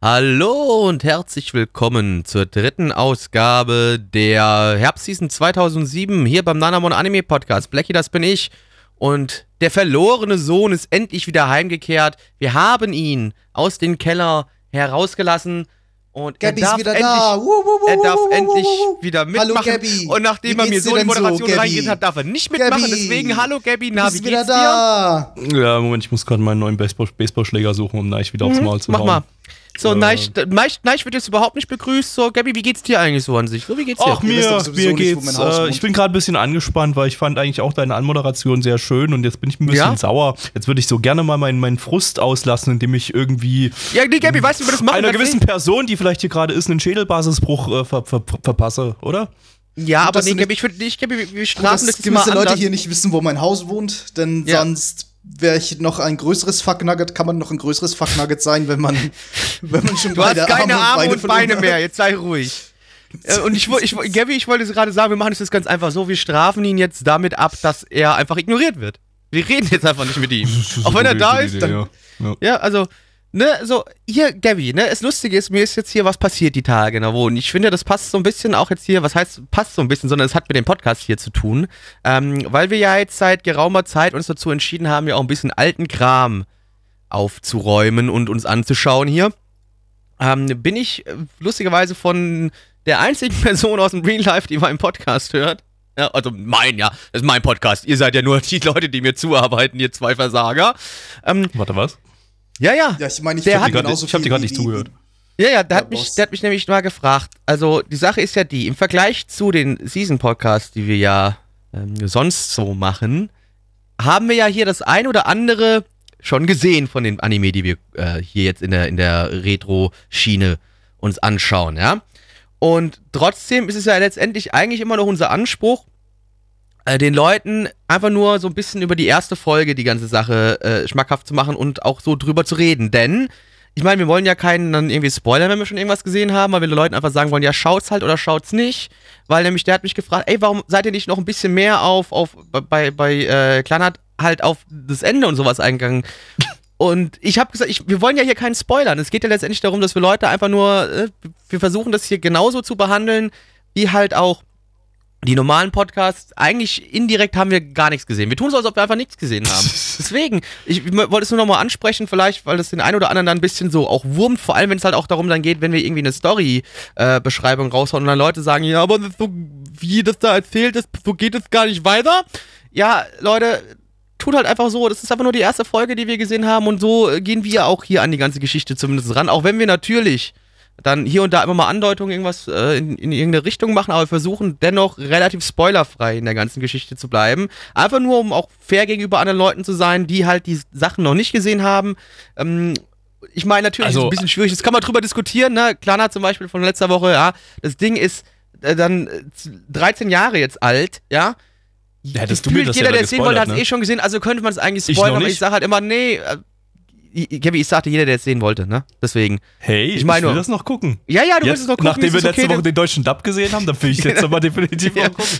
Hallo und herzlich willkommen zur dritten Ausgabe der Herbstseason 2007 hier beim Nanamon Anime Podcast. Blackie, das bin ich. Und der verlorene Sohn ist endlich wieder heimgekehrt. Wir haben ihn aus dem Keller herausgelassen. Und er Gabby darf, wieder endlich, da. Wuh, wuh, wuh, er darf endlich wieder Hallo, mitmachen. Gabby. Und nachdem er mir so in die so, Moderation Gabby? reingeht hat, darf er nicht mitmachen. Gabby. Deswegen, hallo Gabby, na, wie geht's dir? da? Ja, Moment, ich muss gerade meinen neuen Baseball Baseballschläger suchen, um Neich wieder aufs Maul zu Mach hauen. mal. So, Äh. Neich, Neich, Neich wird jetzt überhaupt nicht begrüßt. So, Gabby, wie geht's dir eigentlich so an sich? So, wie geht's dir? Ach, mir, mir geht's. mein Haus Äh, ich bin gerade ein bisschen angespannt, weil ich fand eigentlich auch deine Anmoderation sehr schön und jetzt bin ich ein bisschen Ja? sauer. Jetzt würde ich so gerne mal meinen, meinen Frust auslassen, indem ich irgendwie Ja, nee, Gabby, weißt du, wie wir das machen? einer gewissen Person, die vielleicht hier gerade ist, einen Schädelbasisbruch äh, ver, ver, verpasse, oder? Ja, aber dass nee, Gabby, ich würde nicht, Gabby, wir- strafen das gewisse Leute anders. hier nicht wissen, wo mein Haus wohnt, denn Ja. sonst wäre ich noch ein größeres Fucknugget, kann man noch ein größeres Fucknugget sein, wenn man, wenn man schon Du hast beide keine Arme und Beine hat. mehr, jetzt sei ruhig. Äh, Und ich, ich, Gabby, ich wollte es gerade sagen, wir machen es jetzt ganz einfach so, wir strafen ihn jetzt damit ab, dass er einfach ignoriert wird. Wir reden jetzt einfach nicht mit ihm. Auch wenn er da ist, dann, ja. Ja. Ja, also, ne, so, hier, Gabby, ne, das Lustige ist, mir ist jetzt hier was passiert die Tage, ne, wo, und ich finde, das passt so ein bisschen auch jetzt hier, was heißt, passt so ein bisschen, sondern es hat mit dem Podcast hier zu tun, ähm, weil wir ja jetzt seit geraumer Zeit uns dazu entschieden haben, ja auch ein bisschen alten Kram aufzuräumen und uns anzuschauen hier, ähm, bin ich äh, lustigerweise von der einzigen Person aus dem Real Life, die meinen Podcast hört, ja, also mein, ja, das ist mein Podcast. Ihr seid ja nur die Leute, die mir zuarbeiten, ihr zwei Versager. Ähm, Warte, was? Ja, ja. Ja, ich meine, ich Der verdiene hat- genauso ich hab dir wie- nicht zugehört. Ja, ja, der, hat mich, der hat mich nämlich mal gefragt. Also, die Sache ist ja die, im Vergleich zu den Season-Podcasts, die wir ja ähm, sonst so machen, haben wir ja hier das ein oder andere schon gesehen von den Anime, die wir äh, hier jetzt in der, in der Retro-Schiene uns anschauen, ja. Und trotzdem ist es ja letztendlich eigentlich immer noch unser Anspruch, äh, den Leuten einfach nur so ein bisschen über die erste Folge die ganze Sache äh, schmackhaft zu machen und auch so drüber zu reden. Denn, ich meine, wir wollen ja keinen dann irgendwie spoilern, wenn wir schon irgendwas gesehen haben, weil wir den Leuten einfach sagen wollen, ja, schaut's halt oder schaut's nicht. Weil nämlich der hat mich gefragt, ey, warum seid ihr nicht noch ein bisschen mehr auf, auf bei, bei äh, Kleinert halt auf das Ende und sowas eingegangen? Und ich habe gesagt, ich, wir wollen ja hier keinen spoilern. Es geht ja letztendlich darum, dass wir Leute einfach nur, äh, wir versuchen das hier genauso zu behandeln, wie halt auch die normalen Podcasts. Eigentlich indirekt haben wir gar nichts gesehen. Wir tun so, als ob wir einfach nichts gesehen haben. Deswegen, ich, ich wollte es nur nochmal ansprechen, vielleicht, weil das den einen oder anderen dann ein bisschen so auch wurmt, vor allem wenn es halt auch darum dann geht, wenn wir irgendwie eine Story-Beschreibung raushauen und dann Leute sagen, ja, aber das so, wie das da erzählt ist, so geht es gar nicht weiter. Ja, Leute, tut halt einfach so, das ist einfach nur die erste Folge, die wir gesehen haben und so äh, gehen wir auch hier an die ganze Geschichte zumindest ran, auch wenn wir natürlich dann hier und da immer mal Andeutungen irgendwas äh, in, in irgendeine Richtung machen, aber wir versuchen dennoch relativ spoilerfrei in der ganzen Geschichte zu bleiben. Einfach nur, um auch fair gegenüber anderen Leuten zu sein, die halt die Sachen noch nicht gesehen haben. Ähm, ich meine, natürlich ist es Also- ein bisschen schwierig, das kann man drüber diskutieren, ne? Klana zum Beispiel von letzter Woche, ja, das Ding ist äh, dann äh, 13 Jahre jetzt alt, ja. Ja, hättest du mir das jeder, ja der es sehen wollte, hat es gespoilert, ne? eh schon gesehen, also könnte man es eigentlich Ich spoilern, noch aber ich sage halt immer, nee, ich- Kevin, ich sagte jeder, der es sehen wollte, ne? Deswegen. Hey, Ich ich, meine will nur- das noch gucken. Ja, ja, du willst Jetzt, es noch gucken. nachdem wir letzte okay, Woche den deutschen Dub gesehen haben, dann will ich jetzt aber definitiv Ja. noch gucken.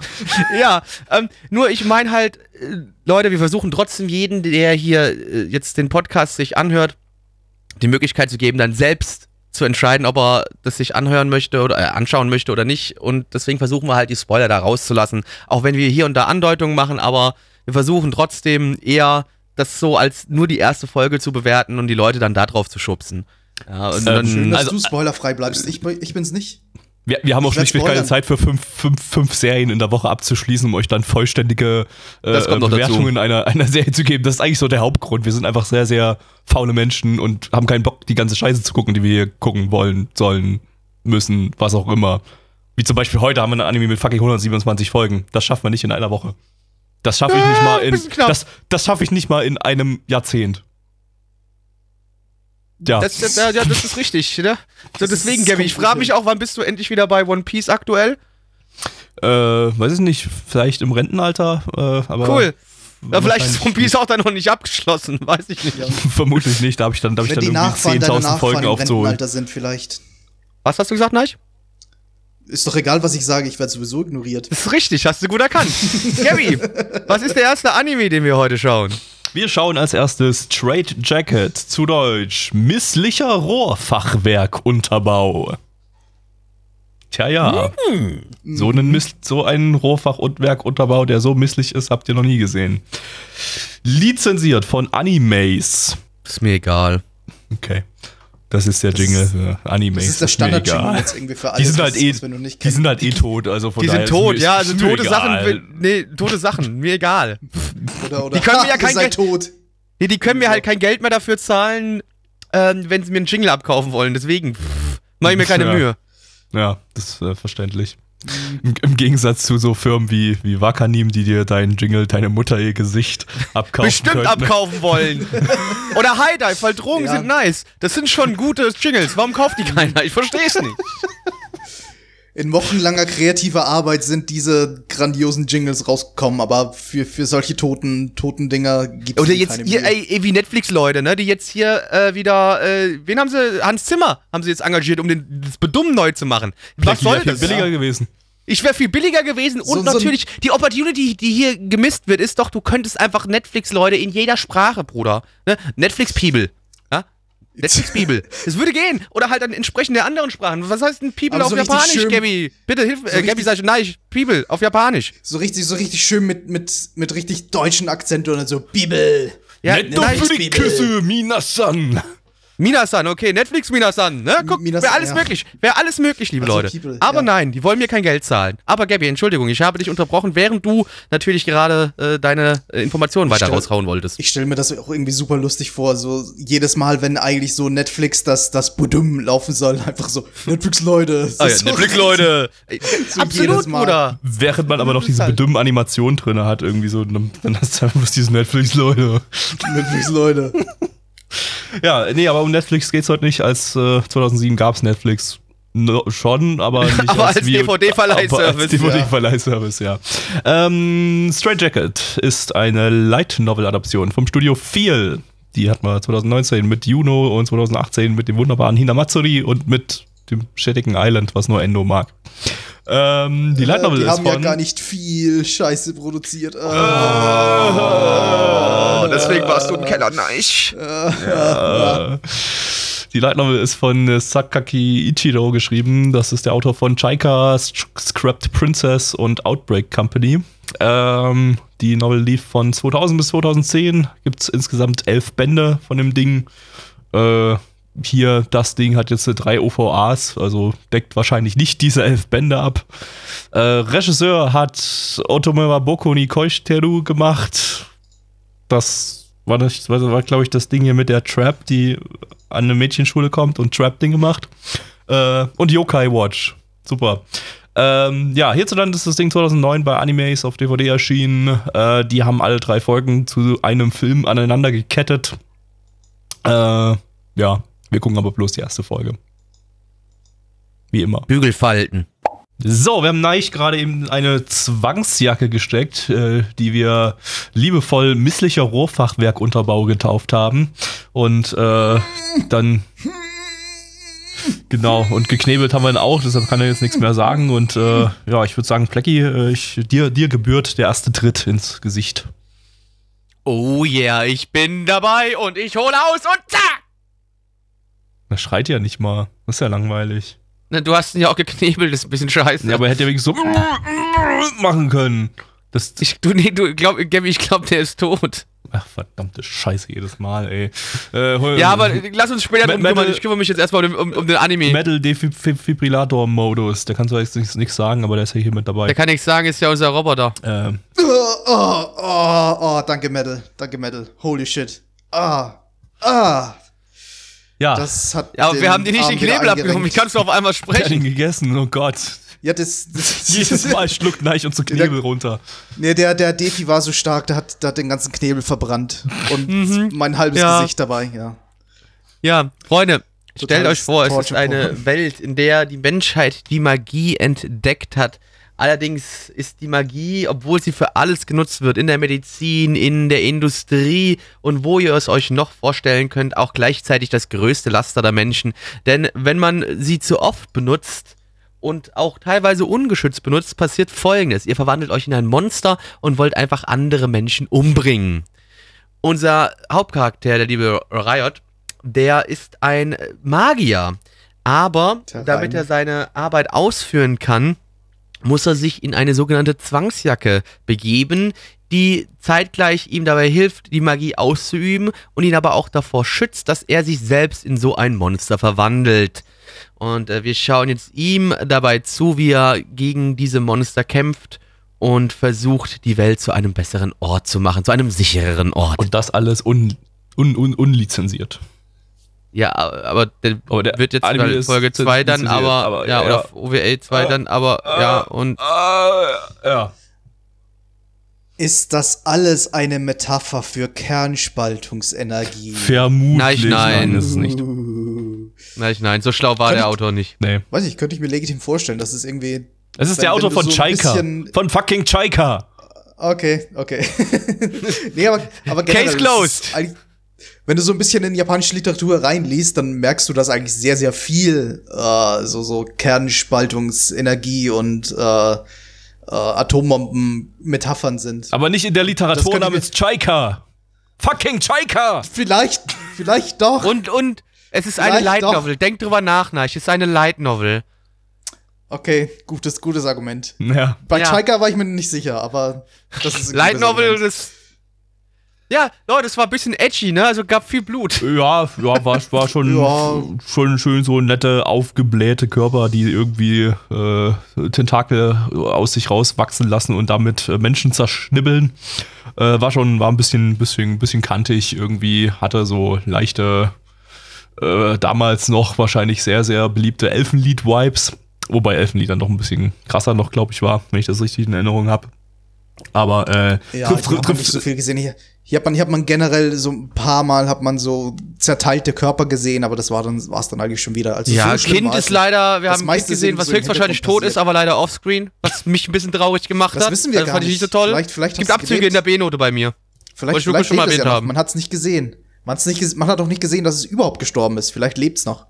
ja, ähm, nur ich meine halt, äh, Leute, wir versuchen trotzdem jeden, der hier äh, jetzt den Podcast sich anhört, die Möglichkeit zu geben, dann selbst zu entscheiden, ob er das sich anhören möchte oder äh, anschauen möchte oder nicht. Und deswegen versuchen wir halt die Spoiler da rauszulassen. Auch wenn wir hier und da Andeutungen machen, aber wir versuchen trotzdem eher das so als nur die erste Folge zu bewerten und die Leute dann da drauf zu schubsen. Ja, und Ähm, dann, Schön, dass Also- du spoilerfrei bleibst. Ich, ich bin's nicht. Wir, wir haben auch schlichtweg keine. Zeit für fünf, fünf, fünf Serien in der Woche abzuschließen, um euch dann vollständige äh. Bewertungen einer, einer Serie zu geben. Das ist eigentlich so der Hauptgrund. Wir sind einfach sehr, sehr faule Menschen und haben keinen Bock, die ganze Scheiße zu gucken, die wir hier gucken wollen, sollen, müssen, was auch immer. Wie zum Beispiel heute haben wir ein Anime mit fucking 127 Folgen. Das schaffen wir nicht in einer Woche. Das schaffe ich nicht mal in. Das, das schaffe ich nicht mal in einem Jahrzehnt. Ja. Das, das, ja, das ist richtig, ne? So, Das deswegen, Gabby, ich frage mich auch, wann bist du endlich wieder bei One Piece aktuell? Äh, weiß ich nicht, vielleicht im Rentenalter, äh, aber. Cool. Ja, vielleicht ist One Piece auch dann noch nicht abgeschlossen, weiß ich nicht. Vermutlich nicht, da habe ich dann, da hab ich dann die irgendwie Nachfahren deiner 10.000 Nachfahren Folgen im aufzuholen. Rentenalter sind vielleicht. Was hast du gesagt, Neich? Ist doch egal, was ich sage, ich werde sowieso ignoriert. Das ist richtig, hast du gut erkannt. Gabby, was ist der erste Anime, den wir heute schauen? Wir schauen als erstes Straight Jacket, zu Deutsch misslicher Rohrfachwerkunterbau. Tja, ja. So, einen Miss so einen Rohrfachwerkunterbau, der so misslich ist, habt ihr noch nie gesehen. Lizenziert von Animace. Ist mir egal. Okay. Das ist der Jingle ist- für Animace. Das ist der Standard-Jingle jetzt irgendwie für Die sind halt eh, was wir noch nicht die sind halt eh tot, also von Die sind tot, ja, also tote egal. Sachen, nee, tote Sachen, mir egal. oder, oder, die können mir ja kein seid tot. Nee, die können mir halt kein Geld mehr dafür zahlen, ähm, wenn sie mir einen Jingle abkaufen wollen, deswegen pff, mach ich mir keine Ja. Mühe. Ja, das ist äh, verständlich. Im, Im Gegensatz zu so Firmen wie, wie Wakanim, die dir deinen Jingle, deine Mutter ihr Gesicht abkaufen Bestimmt könnten. abkaufen wollen. Oder High Dive, weil Drogen Ja. sind nice. Das sind schon gute Jingles. Warum kauft die keiner? Ich versteh's nicht. In wochenlanger kreativer Arbeit sind diese grandiosen Jingles rausgekommen, aber für, für solche toten, toten Dinger gibt es Oder jetzt keine hier, Mühe. ey, ey, wie Netflix-Leute, ne, die jetzt hier äh, wieder, äh, wen haben sie, Hans Zimmer haben sie jetzt engagiert, um den, das Bedummen neu zu machen. Was Blackie soll wäre viel das? billiger Ja. gewesen. Ich wäre viel billiger gewesen So- und so natürlich die Opportunity, die hier gemisst wird, ist doch, du könntest einfach Netflix-Leute in jeder Sprache, Bruder. Ne? Netflix-People. Ja? Netflix-People. Das würde gehen. Oder halt dann entsprechend der anderen Sprachen. Was heißt denn People auf so Japanisch, schön- Gabby? Bitte hilf, äh, Gabby sag ich, nein, People auf Japanisch. So richtig, so richtig schön mit, mit, mit richtig deutschen Akzent oder so. Bibel. Ja, Netto nein, für die. Küsse, Minasan. Minasan, okay, Netflix Minasan, ne? Guck, Minasan, wäre alles ja. möglich. Wäre alles möglich, liebe Also Leute. People, Aber ja. nein, die wollen mir kein Geld zahlen. Aber Gabby, Entschuldigung, ich habe dich unterbrochen, während du natürlich gerade äh, deine äh, Informationen weiter stell- raushauen wolltest. Ich stelle mir das auch irgendwie super lustig vor. So jedes Mal, wenn eigentlich so Netflix das, das Budum laufen soll, einfach so, Netflix-Leute. Ah ja, Netflix-Leute. So Absolut, jedes Mal. Bruder. Während man aber noch diese bedümmen Animationen drin hat, irgendwie so, dann hast du einfach bloß diese Netflix-Leute. Netflix-Leute. Ja, nee, aber um Netflix geht's heute nicht. Als äh, 2007 gab's Netflix no, schon, aber nicht Aber als DVD-Verleihservice, aber Als DVD-Verleihservice, ja. Ähm, Straight Jacket ist eine Light Novel-Adaption vom Studio Feel. Die hat man 2019 mit Juno und 2018 mit dem wunderbaren Hinamatsuri und mit dem schädigen Island, was nur Endo mag. Ähm, die Light Äh, Novel die ist haben ja von gar nicht viel Scheiße produziert. Ah. Oh, deswegen warst du ein Keller, nein. Äh, Die Light Novel ist von äh, Sakaki Ichiro geschrieben. Das ist der Autor von Chaika, Scrapped Princess und Outbreak Company. Ähm, die Novel lief von 2000 bis 2010. Gibt es insgesamt elf Bände von dem Ding. Äh, hier, das Ding hat jetzt äh, drei OVAs, also deckt wahrscheinlich nicht diese elf Bände ab. Äh, Regisseur hat Otomewa Boko ni Koishteru gemacht. Das war, das war, glaube ich, das Ding hier mit der Trap, die an eine Mädchenschule kommt und Trap-Dinge macht. Äh, und Yokai Watch. Super. Ähm, ja, hierzulande ist das Ding 2009 bei Animes auf DVD erschienen. Äh, die haben alle drei Folgen zu einem Film aneinander gekettet. Äh, ja, wir gucken aber bloß die erste Folge. Wie immer. Bügelfalten. So, wir haben Neich gerade eben eine Zwangsjacke gesteckt, äh, die wir liebevoll misslicher Rohrfachwerkunterbau getauft haben. Und äh, dann. Genau, und geknebelt haben wir ihn auch, deshalb kann er jetzt nichts mehr sagen. Und äh, ja, ich würde sagen, Plecki, äh, ich, dir, dir gebührt der erste Tritt ins Gesicht. Oh yeah, ich bin dabei und ich hole aus und zack! Das schreit ja nicht mal. Das ist ja langweilig. Na, Du hast ihn ja auch geknebelt, das ist ein bisschen scheiße. Ja, aber er hätte ja wenigstens so machen können. Das, ich, du, nee, du, glaub, Gabby, ich glaube, der ist tot. ach, verdammte Scheiße jedes Mal, ey. Äh, hol- Ja, aber lass uns später drum kümmern. Ich kümmere mich jetzt erstmal um, um, um den Anime. Metal Defibrillator-Modus. Der kann zwar jetzt nichts, nichts sagen, aber der ist ja hier mit dabei. Der kann nichts sagen, ist ja unser Roboter. Ähm, Oh, oh, oh, oh, danke Metal. Danke Metal. Holy shit. Ah. Ah. Ja, Das hat. Ja, aber wir haben dir nicht Arm den Knebel abgenommen. Eingerenkt. kannst du auf einmal ich hab ihn sprechen? gegessen, oh Gott. Ja, das. das Jedes Mal schluckt Neich und so Knebel runter. Nee, der, der Defi war so stark, der hat, der hat den ganzen Knebel verbrannt. Und mein halbes Ja. Gesicht dabei, ja. Ja, Freunde, stellt Totales euch vor, es ist eine Welt, in der die Menschheit die Magie entdeckt hat. Allerdings ist die Magie, obwohl sie für alles genutzt wird, in der Medizin, in der Industrie und wo ihr es euch noch vorstellen könnt, auch gleichzeitig das größte Laster der Menschen. Denn wenn man sie zu oft benutzt und auch teilweise ungeschützt benutzt, passiert folgendes. Ihr verwandelt euch in ein Monster und wollt einfach andere Menschen umbringen. Unser Hauptcharakter, der liebe Riot, der ist ein Magier. Aber damit er seine Arbeit ausführen kann, muss er sich in eine sogenannte Zwangsjacke begeben, die zeitgleich ihm dabei hilft, die Magie auszuüben und ihn aber auch davor schützt, dass er sich selbst in so ein Monster verwandelt. Und äh, wir schauen jetzt ihm dabei zu, wie er gegen diese Monster kämpft und versucht, die Welt zu einem besseren Ort zu machen, zu einem sichereren Ort. Und das alles un, un, un, unlizenziert. Ja, aber der, Aber der wird jetzt Anime ist Folge 2 dann, aber, aber ja, ja, oder ja. OWL 2 dann, aber ja, und ja. Ist das alles eine Metapher für Kernspaltungsenergie? Vermutlich. Nein, nein. ist es nicht. Nein, nein, so schlau war Kann der ich- Autor nicht. Nee. Weiß ich, könnte ich mir legitim vorstellen, dass es irgendwie. Es ist wenn- der Autor von so Chaika. Von fucking Chaika. Okay, okay. nee, aber, aber generell Case ist closed. Wenn du so ein bisschen in japanische Literatur reinliest, dann merkst du, dass eigentlich sehr, sehr viel äh, so, so Kernspaltungsenergie und äh, äh, Atombomben-Metaphern sind. Aber nicht in der Das Literatur namens Chaika. Fucking Chaika. Vielleicht, vielleicht doch. Und, und es ist eine Vielleicht Light doch. Novel. Denkt drüber nach, Neich. Es ist eine Light Novel. Okay, gutes, gutes Argument. Ja. Bei Ja. Chaika war ich mir nicht sicher, aber das ist ein Light Novel, das. Ja, Leute, es war ein bisschen edgy, ne? Also gab viel Blut. Ja, ja, war, war schon, Ja. schon schön so nette, aufgeblähte Körper, die irgendwie äh, Tentakel aus sich rauswachsen lassen und damit äh, Menschen zerschnibbeln. Äh, war schon, war ein bisschen, bisschen, bisschen kantig irgendwie, hatte so leichte, äh, damals noch wahrscheinlich sehr, sehr beliebte Elfenlied-Vibes. Wobei Elfenlied dann noch ein bisschen krasser noch, glaube ich, war, wenn ich das richtig in Erinnerung habe. Aber äh, Ja, trifft, ich habe trifft, nicht so viel gesehen. Hier, hier hat man, hier hat man generell so ein paar Mal hat man so zerteilte Körper gesehen, aber das war dann war's dann eigentlich schon wieder. Also Ja, so schlimm Kind war es ist leider, wir Das haben ein Kind gesehen, was so höchstwahrscheinlich tot ist, aber leider offscreen, was mich ein bisschen traurig gemacht Das hat. wissen wir das gar fand ich nicht so toll. Vielleicht- vielleicht es gibt Abzüge gelebt. in der B-Note bei mir. Vielleicht, ich vielleicht schon mal lebt es ja erwähnt noch. haben. Man hat's nicht gesehen. Man, hat's nicht man hat auch nicht gesehen, dass es überhaupt gestorben ist. Vielleicht lebt's noch.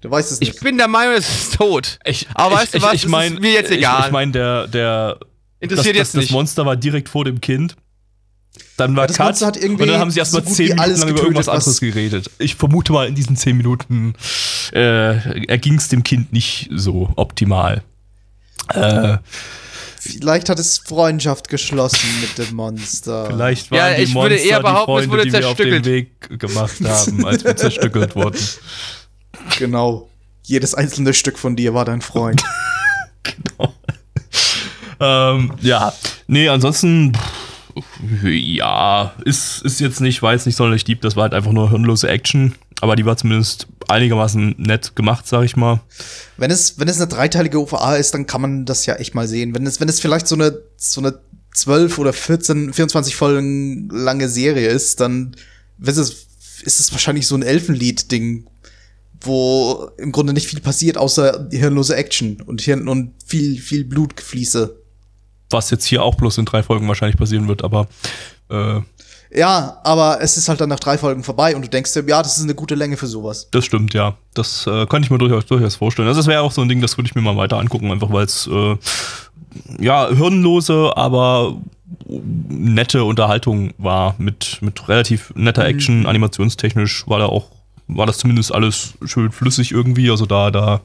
Du weißt es Ich nicht. bin der Meinung, es ist tot. Ich, Aber ich, weißt du ich, was? Ich Es mein, ist mir jetzt ich- egal. Ich, meine, der, der Interessiert das, jetzt das, nicht. Das Monster war direkt vor dem Kind. Dann war das Cut Monster hat irgendwie und dann haben sie erstmal so zehn Minuten alles lang über irgendwas was- anderes geredet. Ich vermute mal, in diesen zehn Minuten äh, erging es dem Kind nicht so optimal. Äh, Vielleicht hat es Freundschaft geschlossen mit dem Monster. vielleicht waren Ja, die ich würde Monster eher behaupten, die es Freunde, wurde die wir auf den zerstückelt. Weg gemacht haben, als wir zerstückelt wurden. Genau. Jedes einzelne Stück von dir war dein Freund. Ähm, ja, nee, ansonsten, pff, ja, ist, ist jetzt nicht, war jetzt nicht sonderlich deep, das war halt einfach nur hirnlose Action, aber die war zumindest einigermaßen nett gemacht, sag ich mal. Wenn es, wenn es eine dreiteilige OVA ist, dann kann man das ja echt mal sehen. Wenn es, wenn es vielleicht so eine, so eine 12 oder 14, 24 Folgen lange Serie ist, dann ist es, ist es wahrscheinlich so ein Elfenlied-Ding, wo im Grunde nicht viel passiert, außer hirnlose Action und Hirn und viel, viel Blutgefließe. Was jetzt hier auch bloß in drei Folgen wahrscheinlich passieren wird, aber äh, Ja, aber es ist halt dann nach drei Folgen vorbei und du denkst dir, ja, das ist eine gute Länge für sowas. das stimmt, ja. Das äh, kann ich mir durchaus, durchaus vorstellen. Also das wäre auch so ein Ding, das würde ich mir mal weiter angucken, einfach weil es äh, ja hirnlose, aber nette Unterhaltung war mit, mit relativ netter Action, animationstechnisch war da auch war das zumindest alles schön flüssig irgendwie, also da, da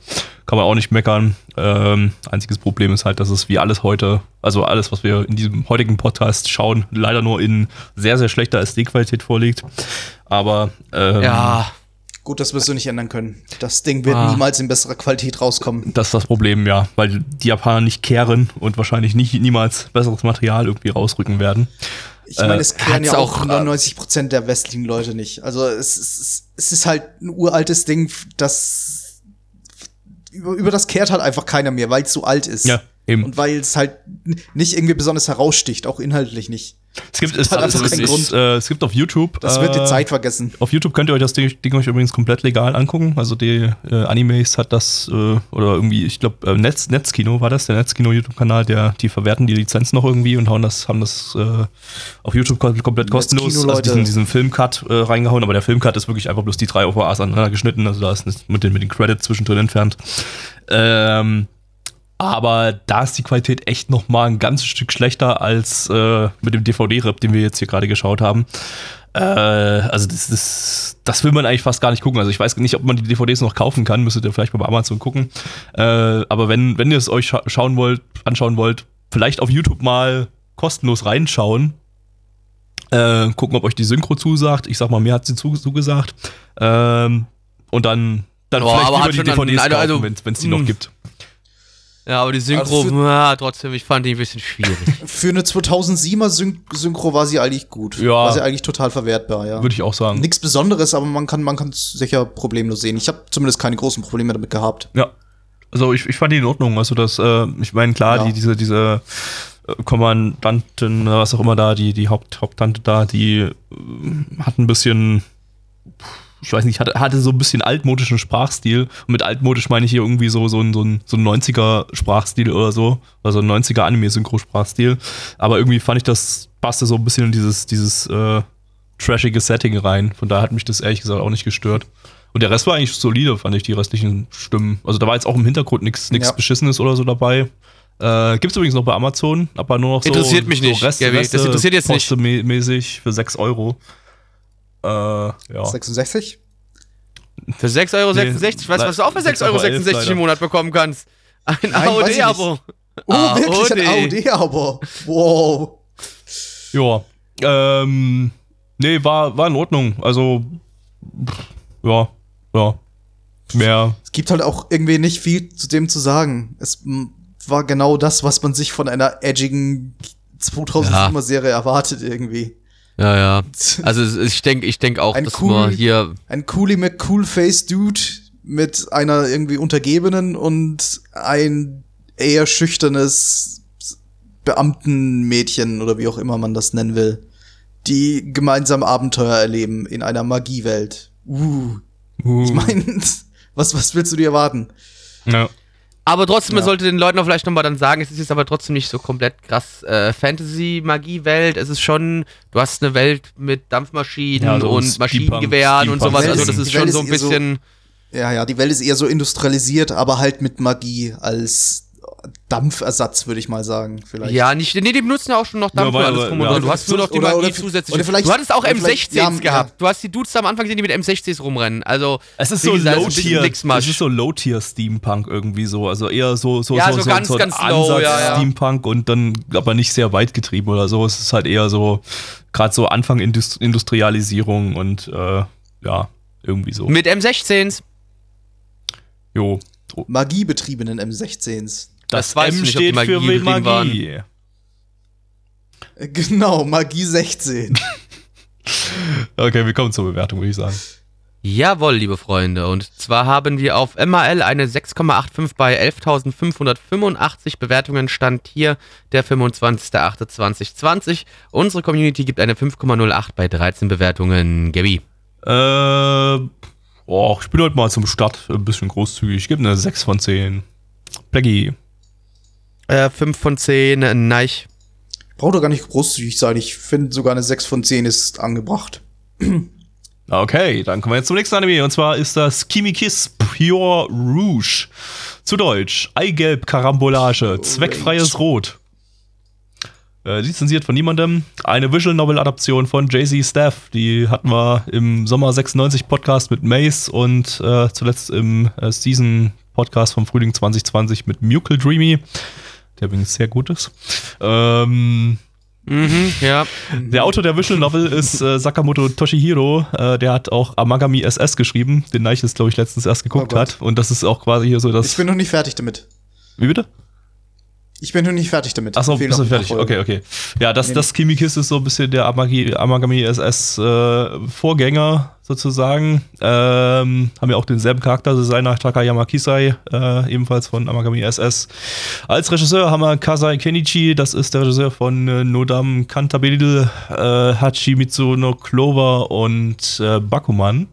kann man auch nicht meckern. Ähm, einziges Problem ist halt, dass es wie alles heute, also alles, was wir in diesem heutigen Podcast schauen, leider nur in sehr, sehr schlechter SD-Qualität vorliegt. Aber ähm, Ja, Gut, das wirst du nicht ändern können. Das Ding wird Ah. niemals in besserer Qualität rauskommen. Das ist das Problem, ja, weil die Japaner nicht kehren und wahrscheinlich nicht niemals besseres Material irgendwie rausrücken werden. Ich meine, Äh, es hat's ja auch auch, äh, 99 Prozent der westlichen Leute nicht. Also es, es, es ist halt ein uraltes Ding, das über, über das kehrt halt einfach keiner mehr, weil es so alt ist. Ja, eben. Und weil es halt nicht irgendwie besonders heraussticht, auch inhaltlich nicht. Es gibt, es, also, es, ist, äh, es gibt auf YouTube. Das wird die äh, Zeit vergessen. Auf YouTube könnt ihr euch das Ding, Ding euch übrigens komplett legal angucken. Also die äh, Animes hat das, äh, oder irgendwie, ich glaube, äh, Netz, Netzkino war das, der Netzkino-YouTube-Kanal, der, die verwerten die Lizenz noch irgendwie und hauen das, haben das äh, auf YouTube kom- komplett kostenlos, Netzkino, also diesen, diesen Filmcut äh, reingehauen, aber der Filmcut ist wirklich einfach bloß die drei OVAs aneinander geschnitten, also da ist mit den, mit den Credits zwischendrin entfernt. Ähm, aber da ist die Qualität echt noch mal ein ganzes Stück schlechter als äh, mit dem DVD-Rip, den wir jetzt hier gerade geschaut haben. Äh, also das, das, das will man eigentlich fast gar nicht gucken. Also ich weiß nicht, ob man die DVDs noch kaufen kann, müsstet ihr vielleicht mal bei Amazon gucken. Äh, aber wenn, wenn ihr es euch scha schauen wollt, anschauen wollt, vielleicht auf YouTube mal kostenlos reinschauen. Äh, gucken, ob euch die Synchro zusagt. Ich sag mal, mir hat sie zu, zugesagt. Ähm, und dann, dann Boah, vielleicht hat die DVDs also- kaufen, wenn es die noch mh. gibt. Ja, aber die Synchro, Also ja, trotzdem, ich fand die ein bisschen schwierig. Für eine 2007er Syn Synchro war sie eigentlich gut. Ja. War sie eigentlich total verwertbar, ja. Würde ich auch sagen. Nichts Besonderes, aber man kann man kann sicher problemlos sehen. Ich habe zumindest keine großen Probleme damit gehabt. Ja. Also ich, ich fand die in Ordnung. Also das, äh, ich meine, klar, Ja. die, diese, diese äh, Kommandantin, oder was auch immer da, die, die Haupt, Haupttante da, die äh, hat ein bisschen, ich weiß nicht, hatte, hatte so ein bisschen altmodischen Sprachstil. Und mit altmodisch meine ich hier irgendwie so, so ein, so ein, so ein 90er-Sprachstil oder so. Also ein 90er Anime-Synchro-Sprachstil. Aber irgendwie fand ich, das passte so ein bisschen in dieses, dieses äh, trashige Setting rein. Von daher hat mich das ehrlich gesagt auch nicht gestört. Und der Rest war eigentlich solide, fand ich, die restlichen Stimmen. Also da war jetzt auch im Hintergrund nichts Ja. Beschissenes oder so dabei. Äh, gibt's übrigens noch bei Amazon, aber nur noch so. Interessiert mich so nicht, Gabby. Das interessiert jetzt nicht. Mäßig für 6 Euro. Äh, ja. 66? Für 6,66 Euro, Nee, weißt du, was du auch für 6,11 6,66 Euro im Monat bekommen kannst? Ein AOD-Abo. Oh, wirklich ein AOD. AOD-Abo. Wow. Ja. Ähm, nee, war, war in Ordnung. Also, pff, ja, ja. Mehr. Es gibt halt auch irgendwie nicht viel zu dem zu sagen. Es war genau das, was man sich von einer edgigen 2007er Serie erwartet irgendwie. Ja, ja. Also ich denke ich denk auch, Ein dass cool- wir hier Ein Coolie McCool-Face-Dude mit einer irgendwie Untergebenen und ein eher schüchternes Beamtenmädchen oder wie auch immer man das nennen will, die gemeinsam Abenteuer erleben in einer Magiewelt. Uh, Uh, ich meine, was, was willst du dir erwarten? ja. Aber trotzdem, man Ja. sollte den Leuten auch vielleicht nochmal dann sagen, es ist jetzt aber trotzdem nicht so komplett krass äh, Fantasy-Magie-Welt. Es ist schon, du hast eine Welt mit Dampfmaschinen Ja, so und Maschinengewehren und sowas. Also das ist- schon so ein ist eher so- bisschen. Ja, ja, die Welt ist eher so industrialisiert, aber halt mit Magie als Dampfersatz, würde ich mal sagen, vielleicht. Ja, nicht, nee, die benutzen ja auch schon noch Dampf Ja, alles drum ja. Du hast nur noch die Magie zusätzlich. du hattest auch oder vielleicht- M16s ja, gehabt. ja. Du hast die Dudes am Anfang gesehen, die mit M16s rumrennen. Also, Es ist so es ist Low-Tier, es ist so Low-Tier-Steampunk irgendwie so, also eher so so Ja, so, so ganz, ein ganz low, Ansatz ja, ja. Steampunk und dann aber nicht sehr weit getrieben oder so. Es ist halt eher so gerade so Anfang Indust Industrialisierung und äh, ja irgendwie so. Mit M16s. Jo. Magiebetriebenen M16s. Das, Das M nicht, steht für Magie Magie. Genau, Magie 16. Okay, wir kommen zur Bewertung, würde ich sagen. Jawohl, liebe Freunde. Und zwar haben wir auf MAL eine 6,85 bei 11.585 Bewertungen. Stand hier der 25.08.2020. Unsere Community gibt eine 5,08 bei 13 Bewertungen. Gabi. Äh, oh, ich bin heute mal zum Start ein bisschen großzügig. Ich gebe eine 6 von 10. Blackie. Äh, 5 von 10. Neich. Braucht doch gar nicht großzügig sein. Ich finde sogar eine 6 von 10 ist angebracht. Okay, dann kommen wir jetzt zum nächsten Anime. Und zwar ist das Kimi Kiss Pure Rouge. Zu Deutsch. Eigelb Karambolage. Zweckfreies Rot. Äh, lizenziert von niemandem. Eine Visual Novel Adaption von Jay-Z Staff. Die hatten wir im Sommer 96 Podcast mit Mace und äh, zuletzt im äh, Season Podcast vom Frühling 2020 mit Mucal Dreamy. Der übrigens sehr gut ist. Ähm, Mhm, ja. der Autor der Visual Novel ist äh, Sakamoto Toshihiro. Äh, der hat auch Amagami SS geschrieben, den Neiches, glaube ich, letztens erst geguckt Oh hat. Und das ist auch quasi hier so das. Ich bin noch nicht fertig damit. Wie bitte? Ich bin noch nicht fertig damit. Achso, bist du fertig. Okay, okay. Ja, das, Nee. das Kimi Kiss ist so ein bisschen der Amagi, Amagami SS äh, Vorgänger, sozusagen. Ähm, haben ja auch denselben Charakterdesigner Takayama Kisai, äh, ebenfalls von Amagami SS. Als Regisseur haben wir Kasai Kenichi, das ist der Regisseur von äh, Nodam Cantabile, äh, Hachimitsu no Clover und äh, Bakuman.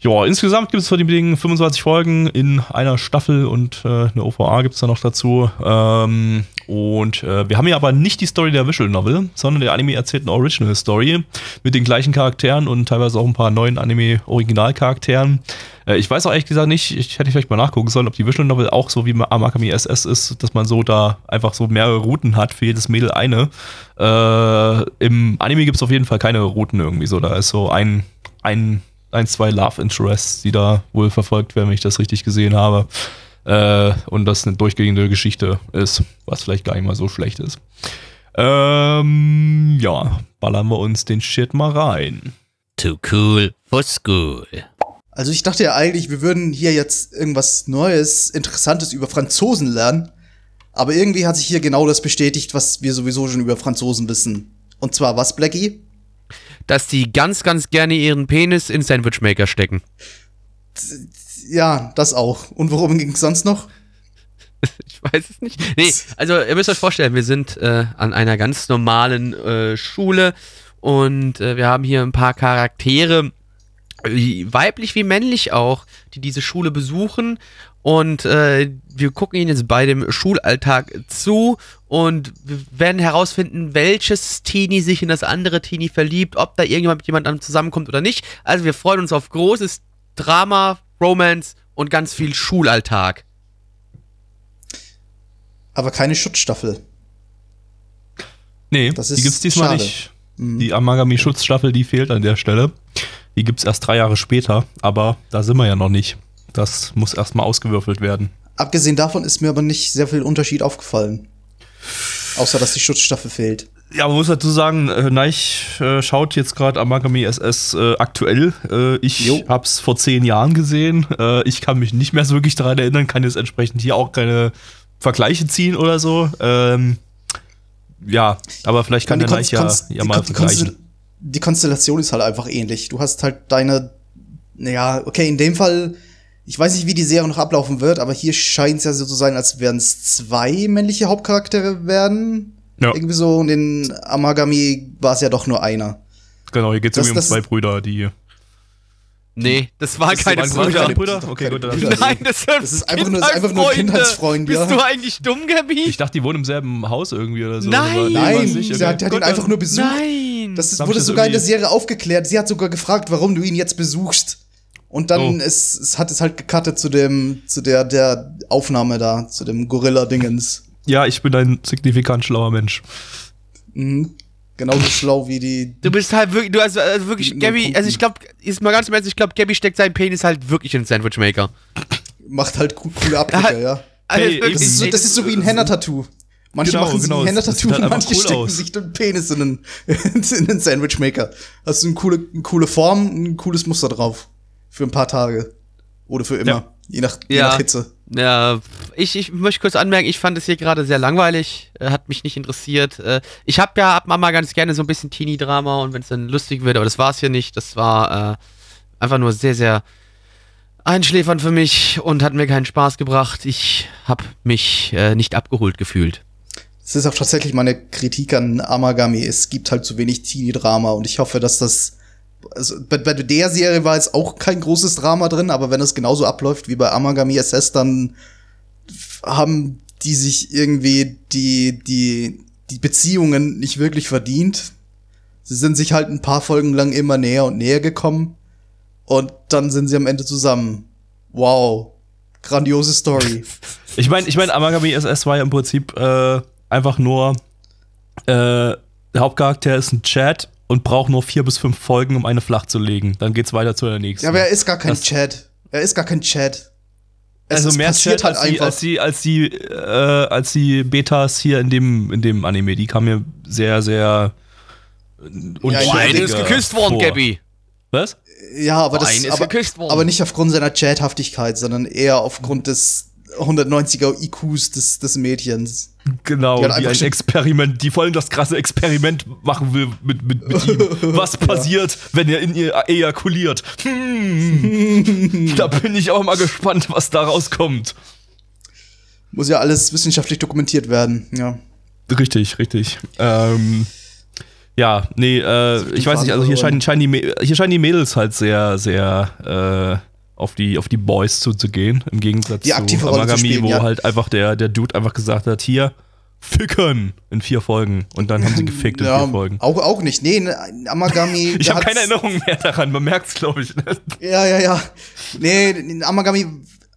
Ja, insgesamt gibt es von den Dingen 25 Folgen in einer Staffel und äh, eine OVA gibt es da noch dazu. Ähm, und äh, wir haben hier aber nicht die Story der Visual Novel, sondern der Anime erzählt eine Original Story mit den gleichen Charakteren und teilweise auch ein paar neuen Anime-Originalcharakteren. Äh, ich weiß auch ehrlich gesagt nicht, ich hätte vielleicht mal nachgucken sollen, ob die Visual Novel auch so wie Amakami SS ist, dass man so da einfach so mehrere Routen hat, für jedes Mädel eine. Äh, Im Anime gibt es auf jeden Fall keine Routen irgendwie so. Da ist so ein, ein ein, zwei Love Interests, die da wohl verfolgt werden, wenn ich das richtig gesehen habe. Äh, und das eine durchgehende Geschichte ist, was vielleicht gar nicht mal so schlecht ist. Ähm, ja, ballern wir uns den Shit mal rein. Too cool for school. Also ich dachte ja eigentlich, wir würden hier jetzt irgendwas Neues, Interessantes über Franzosen lernen. Aber irgendwie hat sich hier genau das bestätigt, was wir sowieso schon über Franzosen wissen. Und zwar was, Blackie? Dass die ganz, ganz gerne ihren Penis in Sandwichmaker stecken. Ja, das auch. Und worum ging es sonst noch? Ich weiß es nicht. Nee, also ihr müsst euch vorstellen, wir sind äh, an einer ganz normalen äh, Schule und äh, wir haben hier ein paar Charaktere, weiblich wie männlich auch, die diese Schule besuchen und äh, wir gucken ihnen jetzt bei dem Schulalltag zu und wir werden herausfinden, welches Teenie sich in das andere Teenie verliebt, ob da irgendjemand mit jemandem zusammenkommt oder nicht. Also wir freuen uns auf großes Drama, Romance und ganz viel Schulalltag. Aber keine Schutzstaffel. Nee, Das die ist gibt's diesmal schade. nicht. Die Amagami-Schutzstaffel, die fehlt an der Stelle. Die gibt's erst drei Jahre später, aber da sind wir ja noch nicht. Das muss erstmal ausgewürfelt werden. Abgesehen davon ist mir aber nicht sehr viel Unterschied aufgefallen. Außer, dass die Schutzstaffel fehlt. Ja, man muss dazu sagen, äh, Neich äh, schaut jetzt gerade Amagami SS äh, aktuell. Äh, ich Jo. hab's vor zehn Jahren gesehen. Äh, ich kann mich nicht mehr so wirklich daran erinnern, kann jetzt entsprechend hier auch keine Vergleiche ziehen oder so. Ähm, ja, aber vielleicht kann der Neich ja, ja mal die vergleichen. Die Konstellation ist halt einfach ähnlich. Du hast halt deine, naja, okay, in dem Fall, ich weiß nicht, wie die Serie noch ablaufen wird, aber hier scheint es ja so zu sein, als wären es zwei männliche Hauptcharaktere werden. Ja. Irgendwie so, und in Amagami war es ja doch nur einer. Genau, hier geht's Das- irgendwie um zwei Brüder, die. Nee, das war Das keine waren Brüder. keine Brüder. Brüder? Okay, gut, dann- Brüder. Nein, das sind Das ist einfach nur- das ist einfach nur Kindheitsfreund, Bist du eigentlich dumm, Gabi? Ich dachte, die wohnen im selben Haus irgendwie oder so. Nein. aber- Nein, nicht, sie okay. hat, der hat ihn Gut, einfach nur besucht. Nein. Das ist, wurde das sogar in der irgendwie- Serie aufgeklärt. Sie hat sogar gefragt, warum du ihn jetzt besuchst. Und dann Oh. es, es hat es halt gecuttet zu dem, zu der, der Aufnahme da, zu dem Gorilla-Dingens. Ja, ich bin ein signifikant schlauer Mensch. Mhm. Genauso schlau wie die. du bist halt wirklich, du also, also wirklich, Punkten. also ich glaube, ist mal ganz im Ernst, ich glaube, Gabi steckt seinen Penis halt wirklich in den Sandwichmaker. Macht halt co- coole Abdrücke, ja. Also Hey, Das ist, so, das ist so wie ein Henna-Tattoo. Manche Genau, machen sich genau, ein sieht halt und manche cool stecken aus. sich den Penis in den, in den Sandwichmaker. Hast du eine coole, eine coole Form, ein cooles Muster drauf. Für ein paar Tage. Oder für immer. Ja. Je, nach, je Ja. nach Hitze. Ja, ich, ich möchte kurz anmerken, ich fand es hier gerade sehr langweilig, äh, hat mich nicht interessiert. Äh, ich habe ja ab Mama ganz gerne so ein bisschen Teenie-Drama und wenn es dann lustig wird, aber das war es hier nicht. Das war äh, einfach nur sehr, sehr einschläfernd für mich und hat mir keinen Spaß gebracht. Ich habe mich äh, nicht abgeholt gefühlt. Es ist auch tatsächlich meine Kritik an Amagami. Es gibt halt zu wenig Teenie-Drama und ich hoffe, dass das. Also bei, bei der Serie war jetzt auch kein großes Drama drin, aber wenn es genauso abläuft wie bei Amagami SS, dann haben die sich irgendwie die, die, die Beziehungen nicht wirklich verdient. Sie sind sich halt ein paar Folgen lang immer näher und näher gekommen und dann sind sie am Ende zusammen. Wow. Grandiose Story. Ich meine, ich mein, Amagami SS war ja im Prinzip äh, einfach nur, äh, der Hauptcharakter ist ein Chat und braucht nur vier bis fünf Folgen, um eine flach zu legen. Dann geht's weiter zu der nächsten. Ja, aber er ist gar kein Das- Chat. Er ist gar kein Chat. Es, also mehr passiert Chat halt als die, einfach. als die, als die, äh, als die Betas hier in dem, in dem Anime. Die kamen mir sehr, sehr Ja, Oh, eine ist geküsst worden, vor. Gabi. Was? ja, aber das Eine ist aber, geküsst worden. aber nicht aufgrund seiner Chathaftigkeit, sondern eher aufgrund des 190er IQs des, des Mädchens. Genau, Die die ein Experiment, die voll das krasse Experiment machen will mit, mit, mit ihm. Was passiert, wenn er in ihr ejakuliert? Hm, da bin ich auch mal gespannt, was da rauskommt. Muss ja alles wissenschaftlich dokumentiert werden. Ja. Richtig, richtig. Ähm, ja, nee, äh, ich weiß nicht, also hier scheinen, scheinen die, hier scheinen die Mädels halt sehr, sehr äh, auf, die, auf die Boys zuzugehen, im Gegensatz Die zu Rolle zu Amagami, spielen, wo ja. halt einfach der, der Dude einfach gesagt hat, hier, ficken in vier Folgen. Und dann haben sie gefickt in ja, vier Folgen. Auch, auch nicht. Nee, ne, Amagami. Ich habe keine Erinnerung mehr daran, man merkt es, glaube ich. Ne? Ja, ja, ja. Nee, Amagami,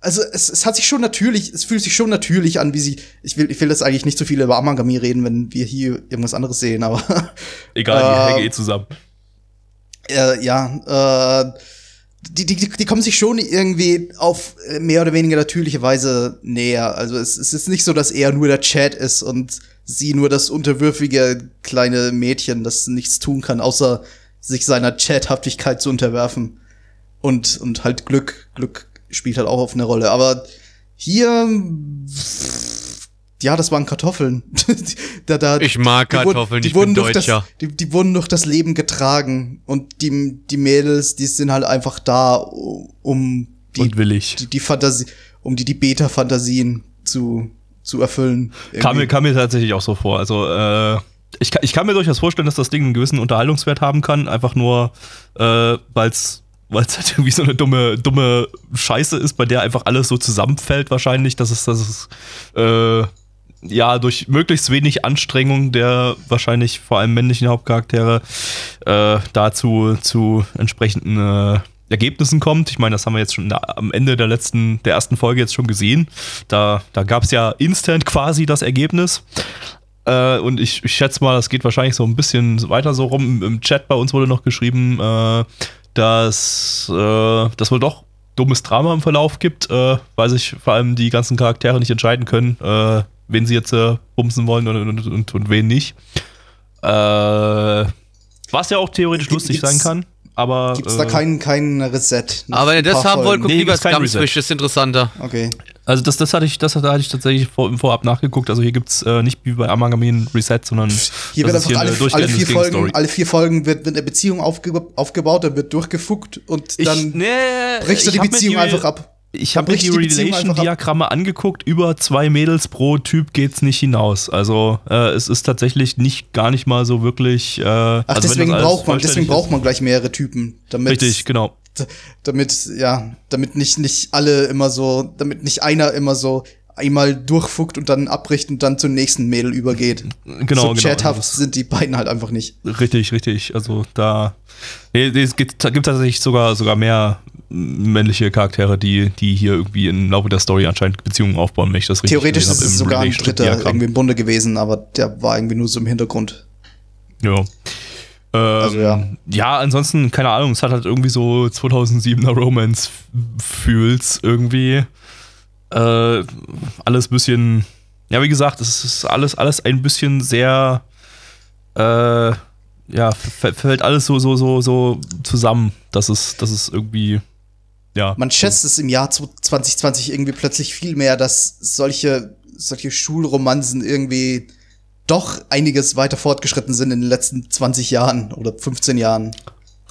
also es, es hat sich schon natürlich, es fühlt sich schon natürlich an, wie sie. Ich will, ich will jetzt eigentlich nicht so viel über Amagami reden, wenn wir hier irgendwas anderes sehen, aber Egal, die Äh, hängen eh zusammen. äh, ja, äh, die, die, die kommen sich schon irgendwie auf äh, mehr oder weniger natürliche Weise näher. Also es, es ist nicht so, dass er nur der Chat ist und sie nur das unterwürfige kleine Mädchen, das nichts tun kann, außer sich seiner Chathaftigkeit zu unterwerfen. Und, und halt Glück, Glück spielt halt auch auf eine Rolle. Aber hier, ja, das waren Kartoffeln. da, da, Ich mag die wurden- Kartoffeln, die ich wurden bin durch das, Deutscher. die, die wurden durch das Leben getragen. Und die, die Mädels, die sind halt einfach da, um die, Und willig. die, die Fantasie, um die, die Beta-Fantasien zu, zu erfüllen. Kam mir, kam mir tatsächlich auch so vor. Also, äh, ich, kann- ich kann mir durchaus vorstellen, dass das Ding einen gewissen Unterhaltungswert haben kann, einfach nur, äh, weil es weil es halt irgendwie so eine dumme, dumme Scheiße ist, bei der einfach alles so zusammenfällt wahrscheinlich, dass es, dass es äh, ja durch möglichst wenig Anstrengung der wahrscheinlich vor allem männlichen Hauptcharaktere äh, dazu zu entsprechenden äh, Ergebnissen kommt. Ich meine, das haben wir jetzt schon am Ende der letzten, der ersten Folge jetzt schon gesehen. Da, da gab es ja instant quasi das Ergebnis. Äh, und ich, ich schätze mal, das geht wahrscheinlich so ein bisschen weiter so rum. Im, im Chat bei uns wurde noch geschrieben, äh, dass äh, das wohl doch dummes Drama im Verlauf gibt, äh, weil sich vor allem die ganzen Charaktere nicht entscheiden können, äh, wen sie jetzt äh, bumsen wollen und, und, und, und wen nicht. Äh, was ja auch theoretisch Gibt- lustig gibt's- sein kann, aber. Gibt's da äh, kein, kein Reset? Aber wenn ihr das haben wollt, guckt Nee, lieber Scumsfish, Reset. ist interessanter. Okay. Also das, das hatte ich, das hatte ich tatsächlich vor, im Vorab nachgeguckt. Also hier gibt's äh, nicht wie bei Amagami ein Reset, sondern Hier das wird einfach alle, eine alle, durchgehende vier Folgen, alle vier Folgen wird, wird eine Beziehung aufge, aufgebaut, dann wird durchgefuckt und dann nee, bricht ich die Beziehung einfach ab. Ich habe mir die. Relation-Diagramme angeguckt. Über zwei Mädels pro Typ geht's nicht hinaus. Also äh, es ist tatsächlich nicht gar nicht mal so wirklich. Äh, Ach, also deswegen braucht man, deswegen vollständig braucht man gleich mehrere Typen, ist. damit, Richtig, genau. damit, ja, damit nicht, nicht alle immer so, damit nicht einer immer so einmal durchfuckt und dann abbricht und dann zum nächsten Mädel übergeht. Genau, so genau. chathaft Also sind die beiden halt einfach nicht. Richtig, richtig. Also da. Nee, es gibt, gibt tatsächlich sogar, sogar mehr männliche Charaktere, die, die hier irgendwie im Laufe der Story anscheinend Beziehungen aufbauen, wenn ich das richtig Theoretisch ist es sogar ein dritter irgendwie im Bunde gewesen, aber der war irgendwie nur so im Hintergrund. Ja. Ähm, Also, ja. ja. ansonsten, keine Ahnung, es hat halt irgendwie so 2007er Romance-Fühls irgendwie. Äh, alles bisschen, ja, wie gesagt, es ist alles, alles ein bisschen sehr, äh, ja, fällt alles so, so, so, so zusammen, dass es, dass es irgendwie, ja. Man schätzt es im Jahr 2020 irgendwie plötzlich viel mehr, dass solche, solche Schulromanzen irgendwie doch einiges weiter fortgeschritten sind in den letzten 20 Jahren oder 15 Jahren,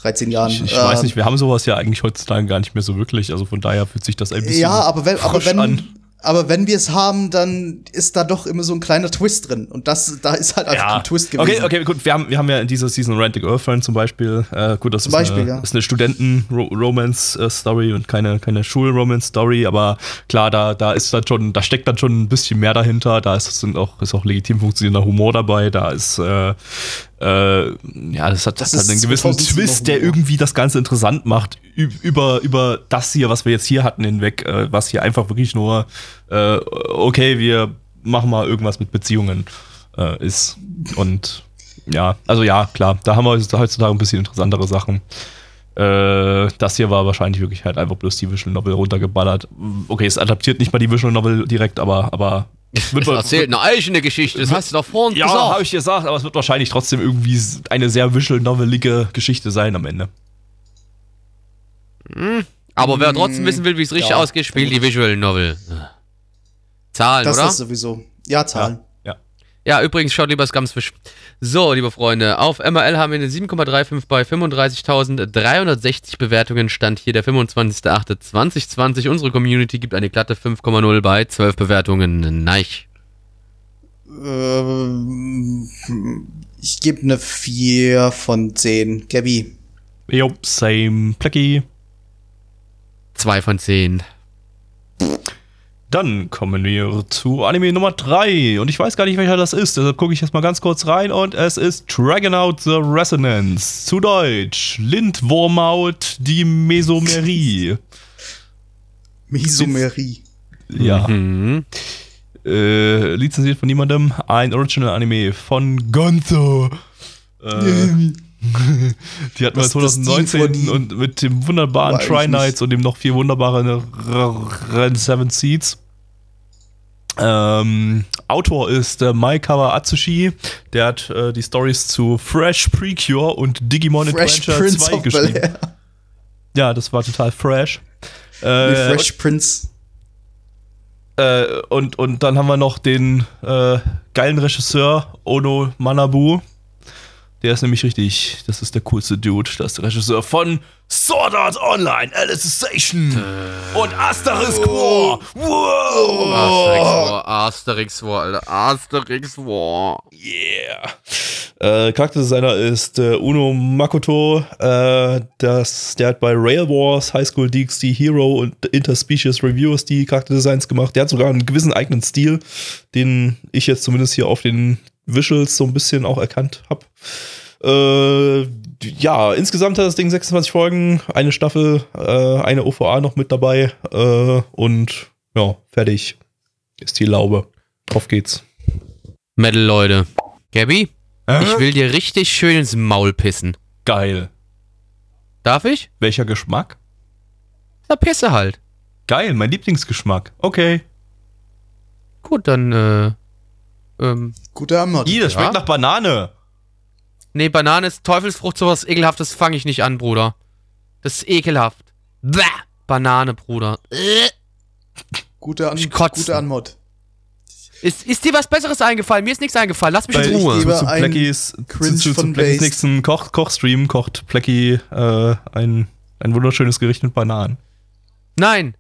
13 Jahren. Ich, ich Äh, weiß nicht, wir haben sowas ja eigentlich heutzutage gar nicht mehr so wirklich, also von daher fühlt sich das ein bisschen. Ja, aber wenn, aber wenn, an. Aber wenn wir es haben, dann ist da doch immer so ein kleiner Twist drin. Und das, da ist halt einfach ein Twist gewesen. Okay, okay, gut. Wir haben, wir haben ja in dieser Season Romantic Girlfriend zum Beispiel. Äh, gut, das Zum ist, Beispiel, eine, ja. ist eine Studenten-Romance-Story und keine, keine Schul-Romance-Story, aber klar, da, da ist dann schon, da steckt dann schon ein bisschen mehr dahinter. Da ist, sind auch, ist auch legitim funktionierender Humor dabei. Da ist, äh, äh, ja, das hat, Das das hat einen gewissen 2007er Twist, der irgendwie das Ganze interessant macht, über, über das hier, was wir jetzt hier hatten, hinweg, äh, was hier einfach wirklich nur, äh, okay, wir machen mal irgendwas mit Beziehungen äh, ist. Und ja, also ja, klar, da haben wir heutzutage ein bisschen interessantere Sachen. Äh, das hier war wahrscheinlich wirklich halt einfach bloß die Visual Novel runtergeballert. Okay, es adaptiert nicht mal die Visual Novel direkt, aber, aber es wird, Erzählt eine eigene Geschichte, das hast du doch vorhin ja, gesagt. habe ich gesagt, aber es wird wahrscheinlich trotzdem irgendwie eine sehr visual novelige Geschichte sein am Ende. Aber wer trotzdem wissen will, wie es richtig Ja, ausgeht, spielt die Visual Novel. Zahlen, Das oder? ist sowieso. Ja, Zahlen. Ja. Ja, übrigens, schaut lieber Scumsfish. So, liebe Freunde, auf MRL haben wir eine 7,35 bei 35.360 Bewertungen. Stand hier der 25.08.2020. Unsere Community gibt eine glatte 5,0 bei 12 Bewertungen. Nein. Ähm, ich gebe eine 4 von 10. Gabby. Jo, same. Plecky. 2 von 10. Dann kommen wir zu Anime Nummer 3. Und ich weiß gar nicht, welcher das ist. Deshalb gucke ich jetzt mal ganz kurz rein. Und es ist Dragon Out the Resonance. Zu Deutsch. Lindwurmaut die Mesomerie. Misomerie. Ja. Mhm. Äh, lizenziert von niemandem. Ein Original Anime von Gonzo. Äh, die hatten wir Das- das Team von 2019 die- und mit dem wunderbaren eigentlich Tri-Nights und dem noch viel R- Seven Seeds. Ähm, Autor ist äh, Maikawa Atsushi. Der hat äh, die Stories zu Fresh Precure und Digimon Fresh Adventure Prince 2 of Bel geschrieben. Ja, das war total fresh. Nee, Äh, Fresh Prince. äh, und, und dann haben wir noch den äh, geilen Regisseur Ono Manabu. Der ist nämlich richtig, das ist der coolste Dude. Das ist der Regisseur von Sword Art Online, Alicization und Asterisk War. Wow! Asterix War, Asterix War, Alter. Asterix War. Yeah. Äh, Charakterdesigner ist äh, Uno Makoto. Äh, das, der hat bei Rail Wars, High School DxD Hero und Interspecies Reviews die Charakterdesigns gemacht. Der hat sogar einen gewissen eigenen Stil, den ich jetzt zumindest hier auf den Visuals so ein bisschen auch erkannt habe. Äh, ja, insgesamt hat das Ding 26 Folgen, eine Staffel, äh, eine OVA noch mit dabei äh, und ja, fertig ist die Laube. Drauf geht's. Metal, Leute. Gabby, ich will dir richtig schön ins Maul pissen. Geil. Darf ich? Welcher Geschmack? Na, pisse halt. Geil, mein Lieblingsgeschmack. Okay. Gut, dann, äh, ähm, Guter Amnot. Ih, das Ja. schmeckt nach Banane. nee, Banane ist Teufelsfrucht, sowas ekelhaftes fange ich nicht an, Bruder. Das ist ekelhaft. Bäh, Banane, Bruder. Äh. Guter, An Ich kotze. guter Anmod. Ist, ist dir was Besseres eingefallen? Mir ist nichts eingefallen. Lass mich Weil in ich Ruhe. gebe- zu, zu ein Pleckys, Cringe zu, zu, zu von Base. nächsten Koch, Kochstream kocht Plecky äh, ein, ein wunderschönes Gericht mit Bananen. Nein.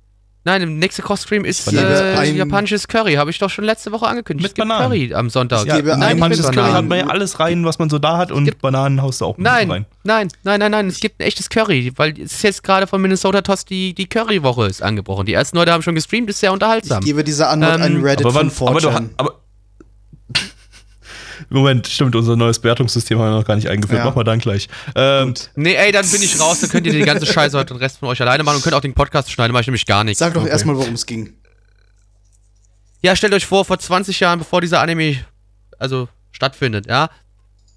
Nein, im nächsten Kochstream ist Ich äh, ein- japanisches Curry. Habe ich doch schon letzte Woche angekündigt. Mit es gibt Bananen. Curry am Sonntag. Ich gebe in ein- japanisches Curry hat man ja alles rein, was man so da hat und gibt- Bananen haust du auch mit Nein, rein. nein, nein, nein, nein. Es gibt ein echtes Curry, weil es ist jetzt gerade von Minnesota Toast die, die Curry-Woche ist angebrochen. Die ersten Leute haben schon gestreamt, ist sehr Ich unterhaltsam. gebe dieser Anmod Ähm, einen Reddit Aber wann, von aber, du, 4chan. aber Moment, stimmt, unser neues Wertungssystem haben wir noch gar nicht eingeführt. Ja. Mach mal dann gleich. Ähm, Nee, ey, dann bin ich raus, dann könnt ihr die ganze Scheiße heute den Rest von euch alleine machen und könnt auch den Podcast schneiden, mache ich nämlich gar nichts. Sag doch Okay. erstmal, worum es ging. Ja, stellt euch vor, vor 20 Jahren, bevor dieser Anime also stattfindet, ja,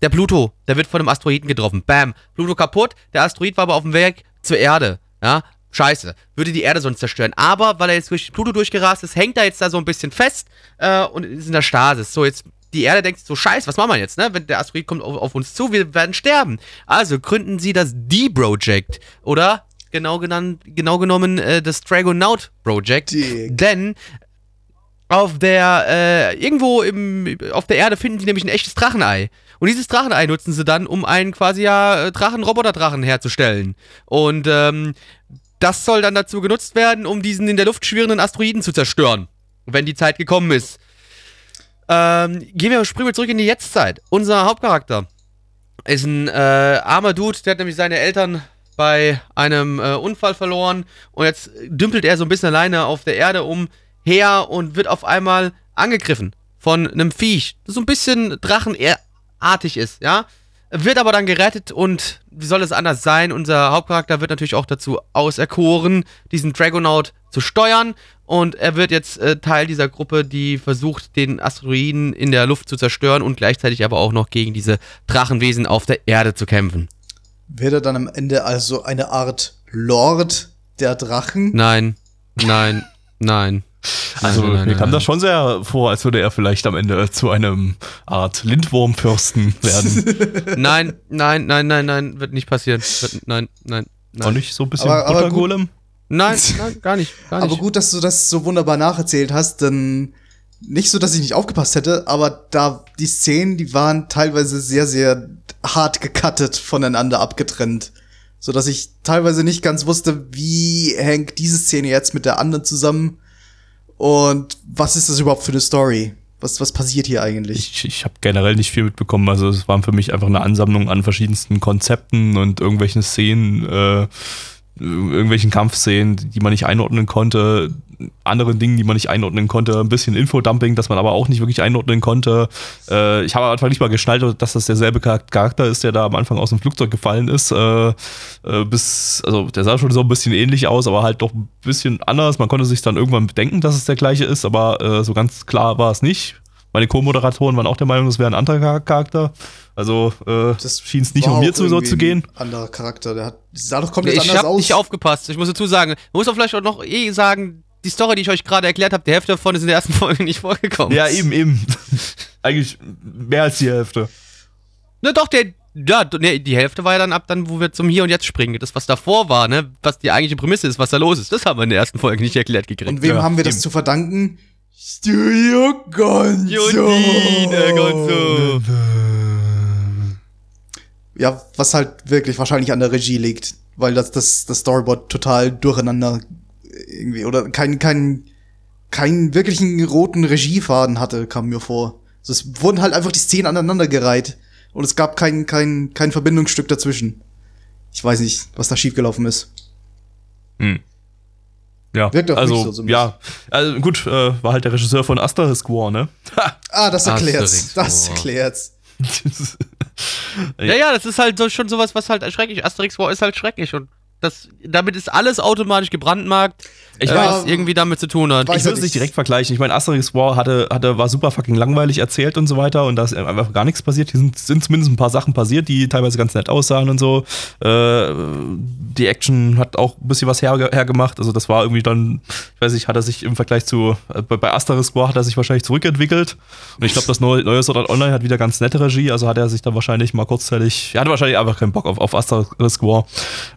der Pluto, der wird von einem Asteroiden getroffen. Bam, Pluto kaputt, der Asteroid war aber auf dem Weg zur Erde, ja. Scheiße, würde die Erde sonst zerstören. Aber weil er jetzt durch Pluto durchgerast ist, hängt er jetzt da so ein bisschen fest äh, und ist in der Stasis. So, jetzt die Erde denkt so, scheiße, was machen wir jetzt, ne? Wenn der Asteroid kommt auf, auf uns zu, wir werden sterben. Also gründen sie das D-Project oder genau genannt, genau genommen äh, das Dragonaut Project. Dick. Denn auf der, äh, irgendwo im, auf der Erde finden die nämlich ein echtes Drachenei. Und dieses Drachenei nutzen sie dann, um einen quasi ja äh, Drachen, Roboterdrachen herzustellen. Und ähm, das soll dann dazu genutzt werden, um diesen in der Luft schwirrenden Asteroiden zu zerstören. Wenn die Zeit gekommen ist. Ähm, gehen wir, springen wir zurück in die Jetztzeit. Unser Hauptcharakter ist ein äh, armer Dude, der hat nämlich seine Eltern bei einem äh, Unfall verloren und jetzt dümpelt er so ein bisschen alleine auf der Erde umher und wird auf einmal angegriffen von einem Viech, das so ein bisschen drachenartig ist, ja. Wird aber dann gerettet und wie soll es anders sein? Unser Hauptcharakter wird natürlich auch dazu auserkoren, diesen Dragonaut zu steuern und er wird jetzt äh, Teil dieser Gruppe, die versucht, den Asteroiden in der Luft zu zerstören und gleichzeitig aber auch noch gegen diese Drachenwesen auf der Erde zu kämpfen. Wird er dann am Ende also eine Art Lord der Drachen? Nein, nein, nein. Also Nein, nein, mir nein, kam nein. das schon sehr vor, als würde er vielleicht am Ende zu einem Art Lindwurmfürsten werden. Nein, nein, nein, nein, nein, wird nicht passieren. Wird, nein, nein, Auch nein. nicht so ein bisschen Aber- aber gut. Nein, Buttergolem? nein, gar nicht, gar nicht. Aber gut, dass du das so wunderbar nacherzählt hast, denn nicht so, dass ich nicht aufgepasst hätte, aber da die Szenen, die waren teilweise sehr, sehr hart gecuttet voneinander abgetrennt. So dass ich teilweise nicht ganz wusste, wie hängt diese Szene jetzt mit der anderen zusammen und was ist das überhaupt für eine Story? Was, was passiert hier eigentlich? Ich, ich habe generell nicht viel mitbekommen. Also es waren für mich einfach eine Ansammlung an verschiedensten Konzepten und irgendwelchen Szenen, äh, irgendwelchen Kampfszenen, die man nicht einordnen konnte, anderen Dingen, die man nicht einordnen konnte, ein bisschen Infodumping, das man aber auch nicht wirklich einordnen konnte. Äh, ich habe am Anfang nicht mal geschnallt, dass das derselbe Charakter ist, der da am Anfang aus dem Flugzeug gefallen ist. Äh, äh, bis, also der sah schon so ein bisschen ähnlich aus, aber halt doch ein bisschen anders. Man konnte sich dann irgendwann bedenken, dass es der gleiche ist, aber äh, so ganz klar war es nicht. Meine Co-Moderatoren waren auch der Meinung, es wäre ein anderer Charakter. Also äh, schien es nicht um mir zu, so zu gehen. Anderer Charakter, der hat sah doch komplett ich anders hab aus. nicht aufgepasst. Ich muss dazu sagen, man muss auch vielleicht auch noch eh sagen, die Story, die ich euch gerade erklärt habe, die Hälfte davon ist in der ersten Folge nicht vorgekommen. Ja, eben, eben. Eigentlich mehr als die Hälfte. Ne, doch, der, ja, ne, die Hälfte war ja dann ab, dann, wo wir zum Hier und Jetzt springen. Das, was davor war, ne, was die eigentliche Prämisse ist, was da los ist, das haben wir in der ersten Folge nicht erklärt gekriegt. Und wem Ja, haben wir das eben. zu verdanken? Studio Gonzo. Jundine, Gonzo. Ja, was halt wirklich wahrscheinlich an der Regie liegt, weil das, das, das Storyboard total durcheinander irgendwie oder kein, kein, keinen wirklichen roten Regiefaden hatte, kam mir vor. Also es wurden halt einfach die Szenen aneinandergereiht und es gab kein, kein, kein Verbindungsstück dazwischen. Ich weiß nicht, was da schiefgelaufen ist. Hm. Ja, Wirkt auf also, mich so so ein ja, also gut, äh, war halt der Regisseur von Asterisk War, ne? Ah, das erklärt's. Das erklärt's. Ja, ja, das ist halt so schon sowas, was halt schrecklich. Asterix War ist halt schrecklich und das, damit ist alles automatisch gebrandmarkt, Ich äh, weiß- was irgendwie damit zu tun hat. Ich würde es nicht. direkt vergleichen. Ich meine, Asterix War hatte, hatte, war super fucking langweilig erzählt und so weiter und da ist einfach gar nichts passiert. Hier sind, sind zumindest ein paar Sachen passiert, die teilweise ganz nett aussahen und so. Äh, die Action hat auch ein bisschen was her, hergemacht. Also das war irgendwie dann, ich weiß nicht, hat er sich im Vergleich zu, äh, bei, bei Asterix War hat er sich wahrscheinlich zurückentwickelt. Und ich glaube, das neue, neue Sword Art Online hat wieder ganz nette Regie. Also hat er sich dann wahrscheinlich mal kurzzeitig, er hatte wahrscheinlich einfach keinen Bock auf, auf Asterix War.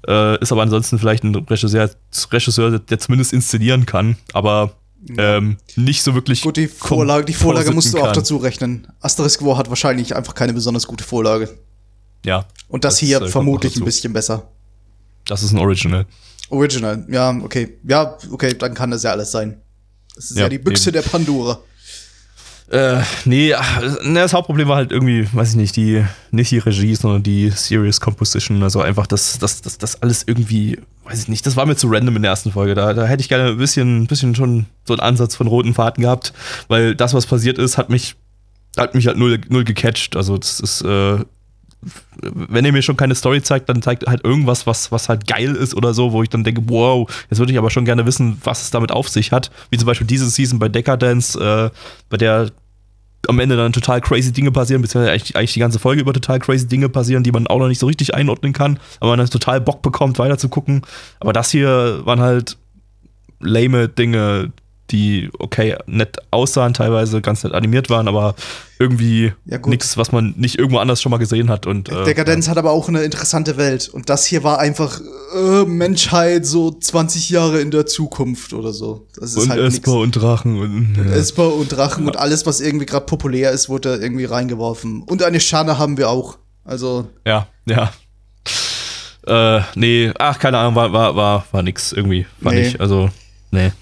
Äh, ist aber ansonsten vielleicht ein Regisseur, Regisseur, der zumindest inszenieren kann, aber ähm, nicht so wirklich. Gut, die Vorlage, die Vorlage musst du auch kann. dazu rechnen. Asterisk War hat wahrscheinlich einfach keine besonders gute Vorlage. Ja, Und das, Das, hier äh, vermutlich ein bisschen besser. das ist ein Original. Original, ja, okay. Ja, okay, dann kann das ja alles sein. Das ist ja, Ja, die Büchse eben. der Pandora. Äh, nee, ne, das Hauptproblem war halt irgendwie, weiß ich nicht, die, nicht die Regie, sondern die Serious Composition. Also einfach das, das, das, das alles irgendwie, weiß ich nicht, das war mir zu random in der ersten Folge. Da, da hätte ich gerne ein bisschen, bisschen schon so einen Ansatz von roten Faden gehabt, weil das, was passiert ist, hat mich, hat mich halt null, null gecatcht. Also das ist, äh, wenn ihr mir schon keine Story zeigt, dann zeigt halt irgendwas, was, was halt geil ist oder so, wo ich dann denke, wow, jetzt würde ich aber schon gerne wissen, was es damit auf sich hat. Wie zum Beispiel diese Season bei Decadence, äh, bei der am Ende dann total crazy Dinge passieren, beziehungsweise eigentlich, die ganze Folge über total crazy Dinge passieren, die man auch noch nicht so richtig einordnen kann, aber man dann total Bock bekommt, weiter zu gucken. Aber das hier waren halt lame Dinge, die okay, nett aussahen, teilweise ganz nett animiert waren, aber irgendwie Ja, nichts, was man nicht irgendwo anders schon mal gesehen hat. Und, äh, Dekadenz hat aber auch eine interessante Welt. Und das hier war einfach äh, Menschheit so 20 Jahre in der Zukunft oder so. Das ist und halt. Esper und Drachen und ja. Esper und Drachen und alles, was irgendwie gerade populär ist, wurde da irgendwie reingeworfen. Und eine Schane haben wir auch. Also, Ja, ja. Äh, nee, ach, keine Ahnung, war, war, war, war nix irgendwie. War Nee. nicht. Also, nee,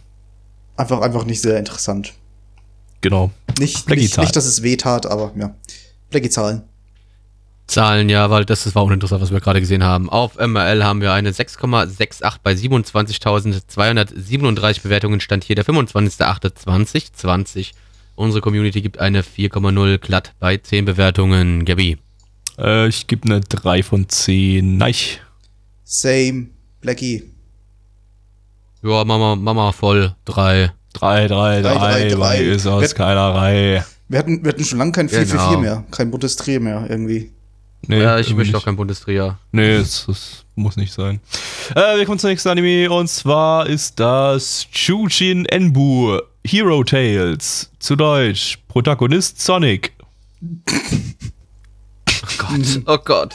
einfach, einfach nicht sehr interessant. genau. Nicht, Blackie nicht, Zahlen. nicht, dass es weh tat, aber ja. Blackie-Zahlen. Zahlen, ja, weil das ist- war uninteressant, was wir gerade gesehen haben. Auf MRL haben wir eine 6,68 bei 27.237 Bewertungen. Stand hier der 25.08.2020. Unsere Community gibt eine 4,0 glatt bei 10 Bewertungen. Gabi. Äh, ich gebe eine 3 von 10. Nein. Same. Blackie. Ja, Mama, Mama voll. 3. 3, 3, Drei, 3, drei, drei. weil ist aus Wer- keiner Reihe. Wir hatten, wir hatten schon lange kein 4 für Genau. 4 mehr. Kein buntes Dreh mehr irgendwie. Nee, Ja, ich möchte auch kein Bundesliga. Nee, es, es muss nicht sein. Äh, wir kommen zum nächsten Anime und zwar ist das Chujin Enbu Hero Tales. Zu Deutsch. Protagonist Sonic. Oh Gott. Oh Gott.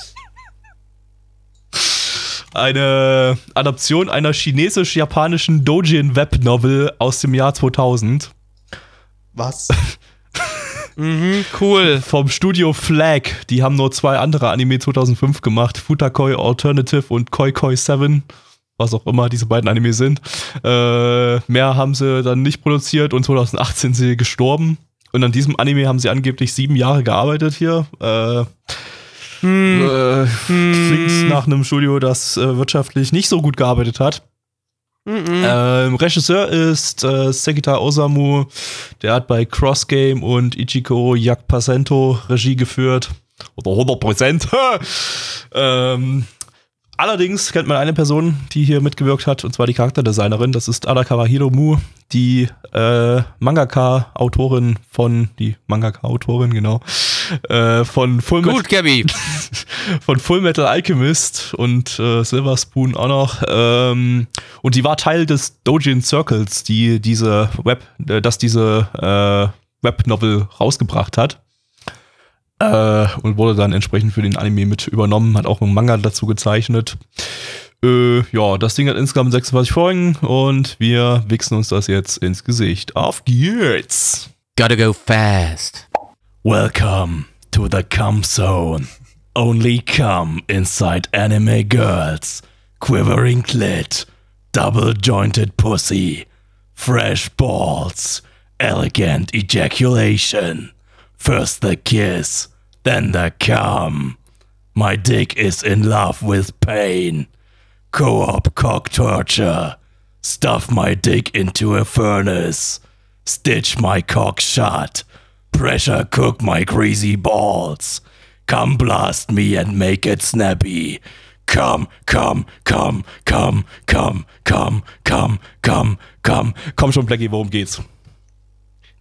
Eine Adaption einer chinesisch-japanischen Dojin Web Novel aus dem Jahr 2000. Was? Mhm, cool. Vom Studio Flag. Die haben nur zwei andere Anime 2005 gemacht. Futakoi Alternative und Koi Koi 7. Was auch immer diese beiden Anime sind. Äh, mehr haben sie dann nicht produziert und 2018 sind sie gestorben. Und an diesem Anime haben sie angeblich sieben Jahre gearbeitet hier. Äh, äh, Klingt nach einem Studio, das äh, wirtschaftlich nicht so gut gearbeitet hat. Ähm, Regisseur ist äh, Sekita Osamu. Der hat bei Cross Game und Ichiko Yakpasento Regie geführt. Oder 100 Prozent. ähm, allerdings kennt man eine Person, die hier mitgewirkt hat, und zwar die Charakterdesignerin. Das ist Adakawa Hiromu, die äh, Mangaka-Autorin von, die Mangaka-Autorin, genau, äh, von Full Metal Gut, Gabby. von Full Metal Alchemist und äh, Silver Spoon auch noch. Ähm, und die war Teil des Dojin Circles, die diese Web, äh, das diese äh, Webnovel rausgebracht hat. Äh, und wurde dann entsprechend für den Anime mit übernommen, hat auch einen Manga dazu gezeichnet. Äh, ja, das Ding hat insgesamt 26 Folgen und wir wichsen uns das jetzt ins Gesicht. Auf geht's! Gotta go fast. Welcome to the cum zone. Only cum inside anime girls. Quivering clit. Double jointed pussy. Fresh balls. Elegant ejaculation. First the kiss, then the cum. My dick is in love with pain. Co op cock torture. Stuff my dick into a furnace. Stitch my cock shut. Pressure cook my greasy balls. Come blast me and make it snappy. Come, come, come, come, come, come, come, come, come. Komm schon, Blackie, worum geht's?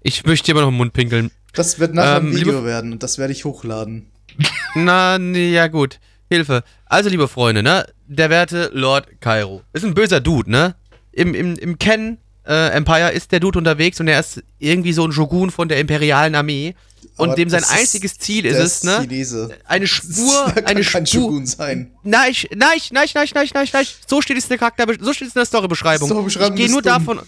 Ich möchte immer noch im Mund pinkeln. Das wird nachher Ähm, ein Video werden und das werde ich hochladen. Na, nee, ja gut. Hilfe. Also, liebe Freunde, ne? Der werte Lord Cairo. Ist ein böser Dude, ne? Im, im, im Ken äh, Empire ist der Dude unterwegs und er ist irgendwie so ein Shogun von der imperialen Armee. Und Aber dem sein einziges Ziel ist es, ne? Chinese. Eine Spur, Das kann eine kein Spur. Shogun sein. Nein, nein, ich- nein, nein, nein, nein, nein. So steht es in der Charakter, so steht es in der Storybeschreibung. Storybeschreibung ich gehe nur dumm. davon.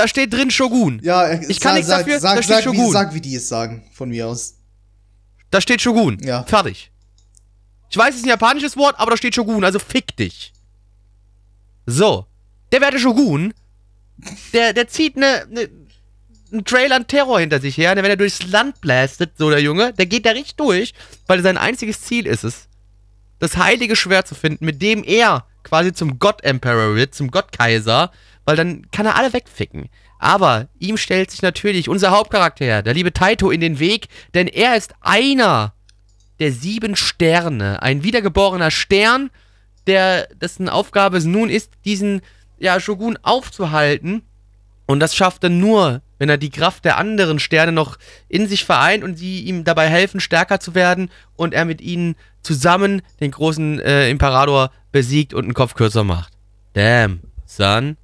Da steht drin Shogun. Ja, Ich kann sag, nichts sag, dafür, Sag, da steht sag, wie, Shogun. sag, wie die es sagen, von mir aus. Da steht Shogun. Ja. Fertig. Ich weiß, es ist ein japanisches Wort, aber da steht Shogun, also fick dich. So. Der werte Shogun, der, der zieht ne, ne, einen Trail an Terror hinter sich her, wenn er durchs Land blastet, so der Junge, der geht da richtig durch, weil sein einziges Ziel ist es, das heilige Schwert zu finden, mit dem er quasi zum Gott-Emperor wird, zum Gott-Kaiser, weil dann kann er alle wegficken. Aber ihm stellt sich natürlich unser Hauptcharakter, der liebe Taito, in den Weg, denn er ist einer der sieben Sterne, ein wiedergeborener Stern, der dessen Aufgabe es nun ist, diesen ja, Shogun aufzuhalten. Und das schafft er nur, wenn er die Kraft der anderen Sterne noch in sich vereint und sie ihm dabei helfen, stärker zu werden und er mit ihnen zusammen den großen äh, Imperator besiegt und einen Kopf kürzer macht. Damn, son.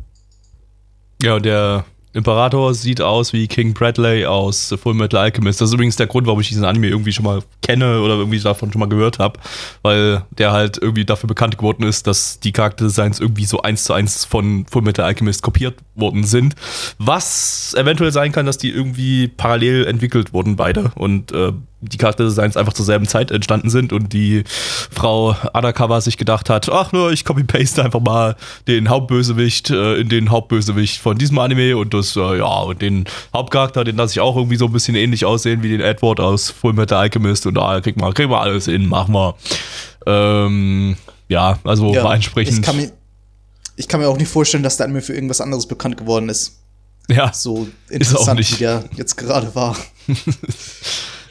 Ja, und der Imperator sieht aus wie King Bradley aus Full Metal Alchemist. Das ist übrigens der Grund, warum ich diesen Anime irgendwie schon mal kenne oder irgendwie davon schon mal gehört habe, weil der halt irgendwie dafür bekannt geworden ist, dass die Charakterdesigns irgendwie so eins zu eins von Full Metal Alchemist kopiert worden sind. Was eventuell sein kann, dass die irgendwie parallel entwickelt wurden, beide. Und äh, die Charakterdesigns einfach zur selben Zeit entstanden sind und die Frau Adakawa sich gedacht hat, ach nur, ich copy-paste einfach mal den Hauptbösewicht äh, in den Hauptbösewicht von diesem Anime und das, äh, ja, und den Hauptcharakter, den lasse ich auch irgendwie so ein bisschen ähnlich aussehen wie den Edward aus Full Metal Alchemist und da krieg mal, krieg mal alles hin, mach mal. Ähm, ja, also war entsprechend. Ich kann, mir, ich kann mir auch nicht vorstellen, dass der Anime für irgendwas anderes bekannt geworden ist. ja, So interessant, nicht. wie der jetzt gerade war.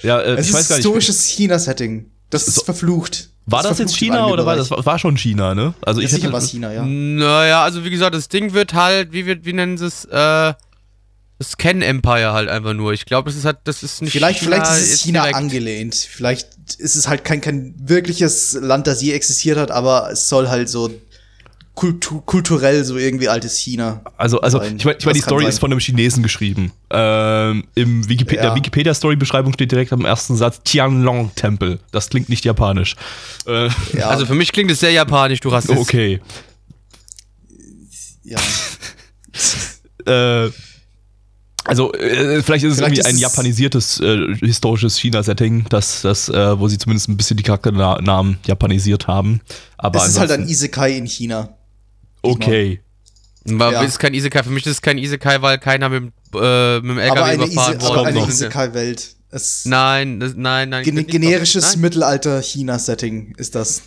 ja äh, Es ich weiß ist gar nicht. historisches China-Setting. Das ist So- verflucht. War das, jetzt China oder war das war, schon China, ne? Also Ich ich sicher war es China, ja. Naja, also wie gesagt, das Ding wird halt, wie wird, wie nennen sie es, äh, das Ken Empire halt einfach nur. Ich glaube, das ist halt, das ist nicht Vielleicht, vielleicht ist es China direkt. angelehnt. Vielleicht ist es halt kein, kein wirkliches Land, das je existiert hat, aber es soll halt so kultu kulturell so irgendwie altes China. Also, also sein. ich meine, ich mein, die Story sein. ist von einem Chinesen geschrieben. Ähm, Im Wikipedia, Ja. der Wikipedia-Story-Beschreibung steht direkt am ersten Satz Tianlong-Tempel. Das klingt nicht japanisch. Äh, Ja, Also für mich klingt es sehr japanisch, du Rassist. okay. ja. Äh, also äh, vielleicht ist es Vielleicht irgendwie ist ein es- japanisiertes äh, historisches China-Setting, das, das, äh, wo sie zumindest ein bisschen die Charakternamen japanisiert haben. Aber Es ist halt ein Isekai in China. Okay. Aber Ja. ist kein Isekai. Für mich ist es kein Isekai, weil keiner mit, dem, äh, mit dem LKW aber eine, überfahren Ise aber eine. Isekai-Welt. Nein, das, nein, nein. gen generisches. Mittelalter-China-Setting ist das.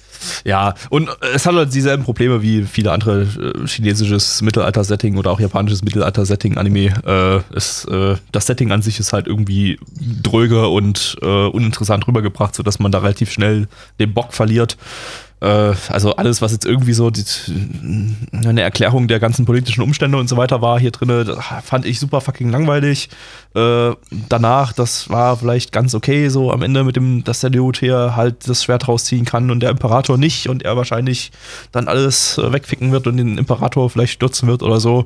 Ja, und äh, es hat halt dieselben Probleme wie viele andere äh, chinesisches Mittelalter-Setting oder auch japanisches Mittelalter-Setting-Anime. Äh, es, äh, das Setting an sich ist halt irgendwie dröge und äh, uninteressant rübergebracht, sodass man da relativ schnell den Bock verliert. Äh, also alles, was jetzt irgendwie so die, eine Erklärung der ganzen politischen Umstände und so weiter war hier drin, fand ich super fucking langweilig. Äh, danach, das war vielleicht ganz okay, so am Ende mit dem, dass der Dude hier halt das Schwert rausziehen kann und der Imperator nicht und er wahrscheinlich dann alles äh, wegficken wird und den Imperator vielleicht stürzen wird oder so.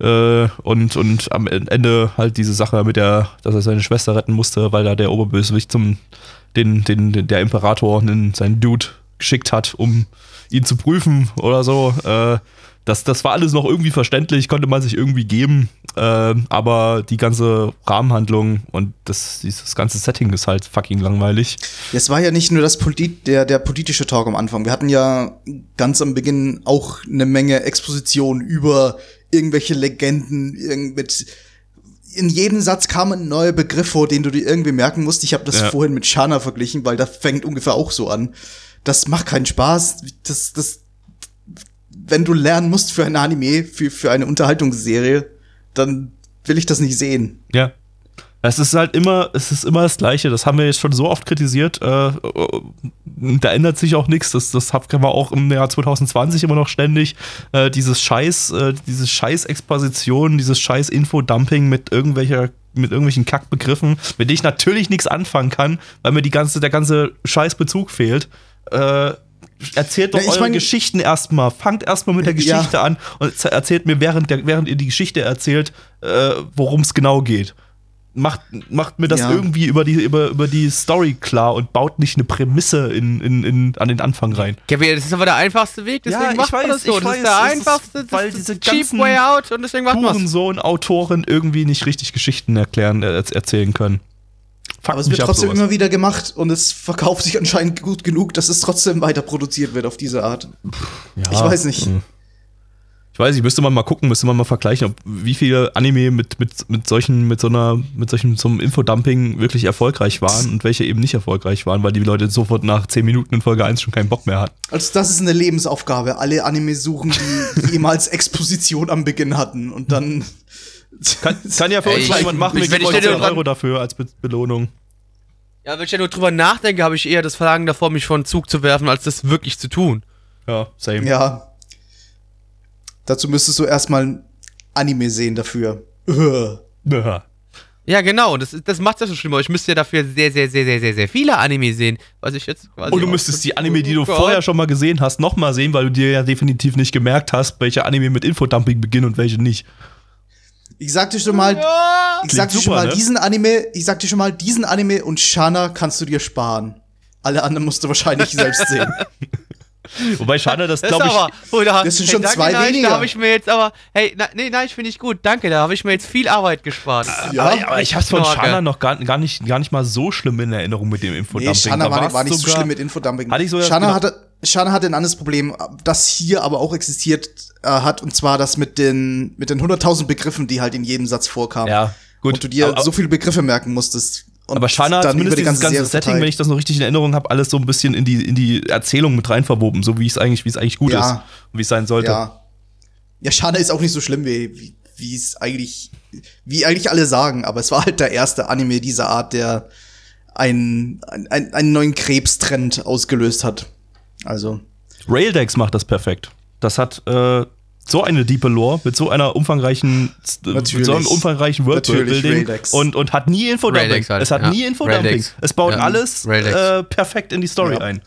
Äh, und, und am Ende halt diese Sache mit der, dass er seine Schwester retten musste, weil da der Oberbösewicht zum, den, den, der Imperator, einen, seinen Dude geschickt hat, um ihn zu prüfen oder so. Äh, das, das war alles noch irgendwie verständlich, konnte man sich irgendwie geben, äh, aber die ganze Rahmenhandlung und das, dieses ganze Setting ist halt fucking langweilig. Es war ja nicht nur das Polit der, der politische Talk am Anfang. Wir hatten ja ganz am Beginn auch eine Menge Exposition über irgendwelche Legenden, mit in jedem Satz kam ein neuer Begriff vor, den du dir irgendwie merken musst. Ich habe das Ja. vorhin mit Shana verglichen, weil das fängt ungefähr auch so an. Das macht keinen Spaß. Das, das, wenn du lernen musst für ein Anime, für, für eine Unterhaltungsserie, dann will ich das nicht sehen. Ja. Es ist halt immer, es ist immer das Gleiche. Das haben wir jetzt schon so oft kritisiert. Äh, äh, da ändert sich auch nichts. Das, das haben wir auch im Jahr 2020 immer noch ständig. Äh, dieses Scheiß, äh, diese Scheiß-Exposition, dieses Scheiß-Info-Dumping mit irgendwelcher mit irgendwelchen Kackbegriffen, mit denen ich natürlich nichts anfangen kann, weil mir die ganze, der ganze Scheißbezug fehlt. Äh, erzählt doch ich eure mein- Geschichten erstmal. Fangt erstmal mit der Ja. Geschichte an und erzählt mir, während, der, während ihr die Geschichte erzählt, äh, worum es genau geht. Macht, macht mir das Ja. irgendwie über die, über, über die Story klar und baut nicht eine Prämisse in, in, in, an den Anfang rein. Kevin, das ist aber der einfachste Weg, deswegen Ja, ich macht man das so. ich Das weiß, ist der ist- einfachste, das weil ist diese cheap way out und deswegen macht man es. Hurensohn, Autoren irgendwie nicht richtig Geschichten erklären, äh, erzählen können. Fuck Aber es wird trotzdem sowas. immer wieder gemacht und es verkauft sich anscheinend gut genug, dass es trotzdem weiter produziert wird auf diese Art. Ja, Ich weiß nicht. hm. Ich weiß nicht, müsste man mal gucken, müsste man mal vergleichen, ob wie viele Anime mit, mit, mit solchen, mit so einer, mit solchen zum Infodumping wirklich erfolgreich waren und welche eben nicht erfolgreich waren, weil die Leute sofort nach 10 Minuten in Folge 1 schon keinen Bock mehr hatten. Also das ist eine Lebensaufgabe. Alle Anime suchen, die jemals Exposition am Beginn hatten und dann. Kann, kann ja für Ey, uns ich- jemand machen, ich- wir wenn geben ich euch dir 10 dran- Euro dafür als Be Belohnung. Ja, wenn ich ja nur drüber nachdenke, habe ich eher das Verlangen davor, mich vor den Zug zu werfen, als das wirklich zu tun. Ja, same. ja. Dazu müsstest du erstmal ein Anime sehen dafür. Ja. Genau, das, das macht ja so schlimm, aber ich müsste ja dafür sehr, sehr, sehr, sehr, sehr, sehr viele Anime sehen, was ich jetzt quasi. Und du müsstest die Anime, die du Oh Gott. vorher schon mal gesehen hast, nochmal sehen, weil du dir ja definitiv nicht gemerkt hast, welche Anime mit Infodumping beginnen und welche nicht. Ich sag dir schon mal, Ja! ich sag dir Klingt schon super, mal, ne? diesen Anime, ich sag dir schon mal, diesen Anime und Shana kannst du dir sparen. Alle anderen musst du wahrscheinlich selbst sehen. Wobei schade, das Das glaube ist ich. aber, oh, da, Das sind hey, schon danke, zwei nein, weniger. Da habe ich mir jetzt aber, hey, na, nee, nein, ich finde ich gut, danke, da habe ich mir jetzt viel Arbeit gespart. Ja, aber, aber ich hab's von Knorke. Shana noch gar, gar, nicht, gar nicht mal so schlimm in Erinnerung mit dem Nee, Infodumping. Shana Da war, war nicht so sogar- schlimm mit Infodumping. Hatte ich sogar Shana, gedacht- hatte, Shana hatte ein anderes Problem, das hier aber auch existiert äh, hat, und zwar das mit den, mit den 100.000 Begriffen, die halt in jedem Satz vorkamen. Ja, gut. Und du dir aber, so viele Begriffe merken musst. Und aber Shana hat zumindest dieses ganze Serie Setting, wenn ich das noch richtig in Erinnerung habe, alles so ein bisschen in die, in die Erzählung mit rein verwoben, so wie es eigentlich, wie es eigentlich gut Ja. ist und wie es sein sollte. Ja. Ja, Shana ist auch nicht so schlimm, wie, wie, wie es eigentlich, wie eigentlich alle sagen, aber es war halt der erste Anime dieser Art, der einen, einen, einen neuen Krebstrend ausgelöst hat. Also, Raildex macht das perfekt. Das hat äh, so eine diepe Lore mit so einer umfangreichen, mit Natürlich. so einem umfangreichen Natürlich, Worldbuilding und, und hat nie Infodumping. Halt, es hat ja. nie Infodumping. Es baut Ja. alles äh, perfekt in die Story Ja. ein.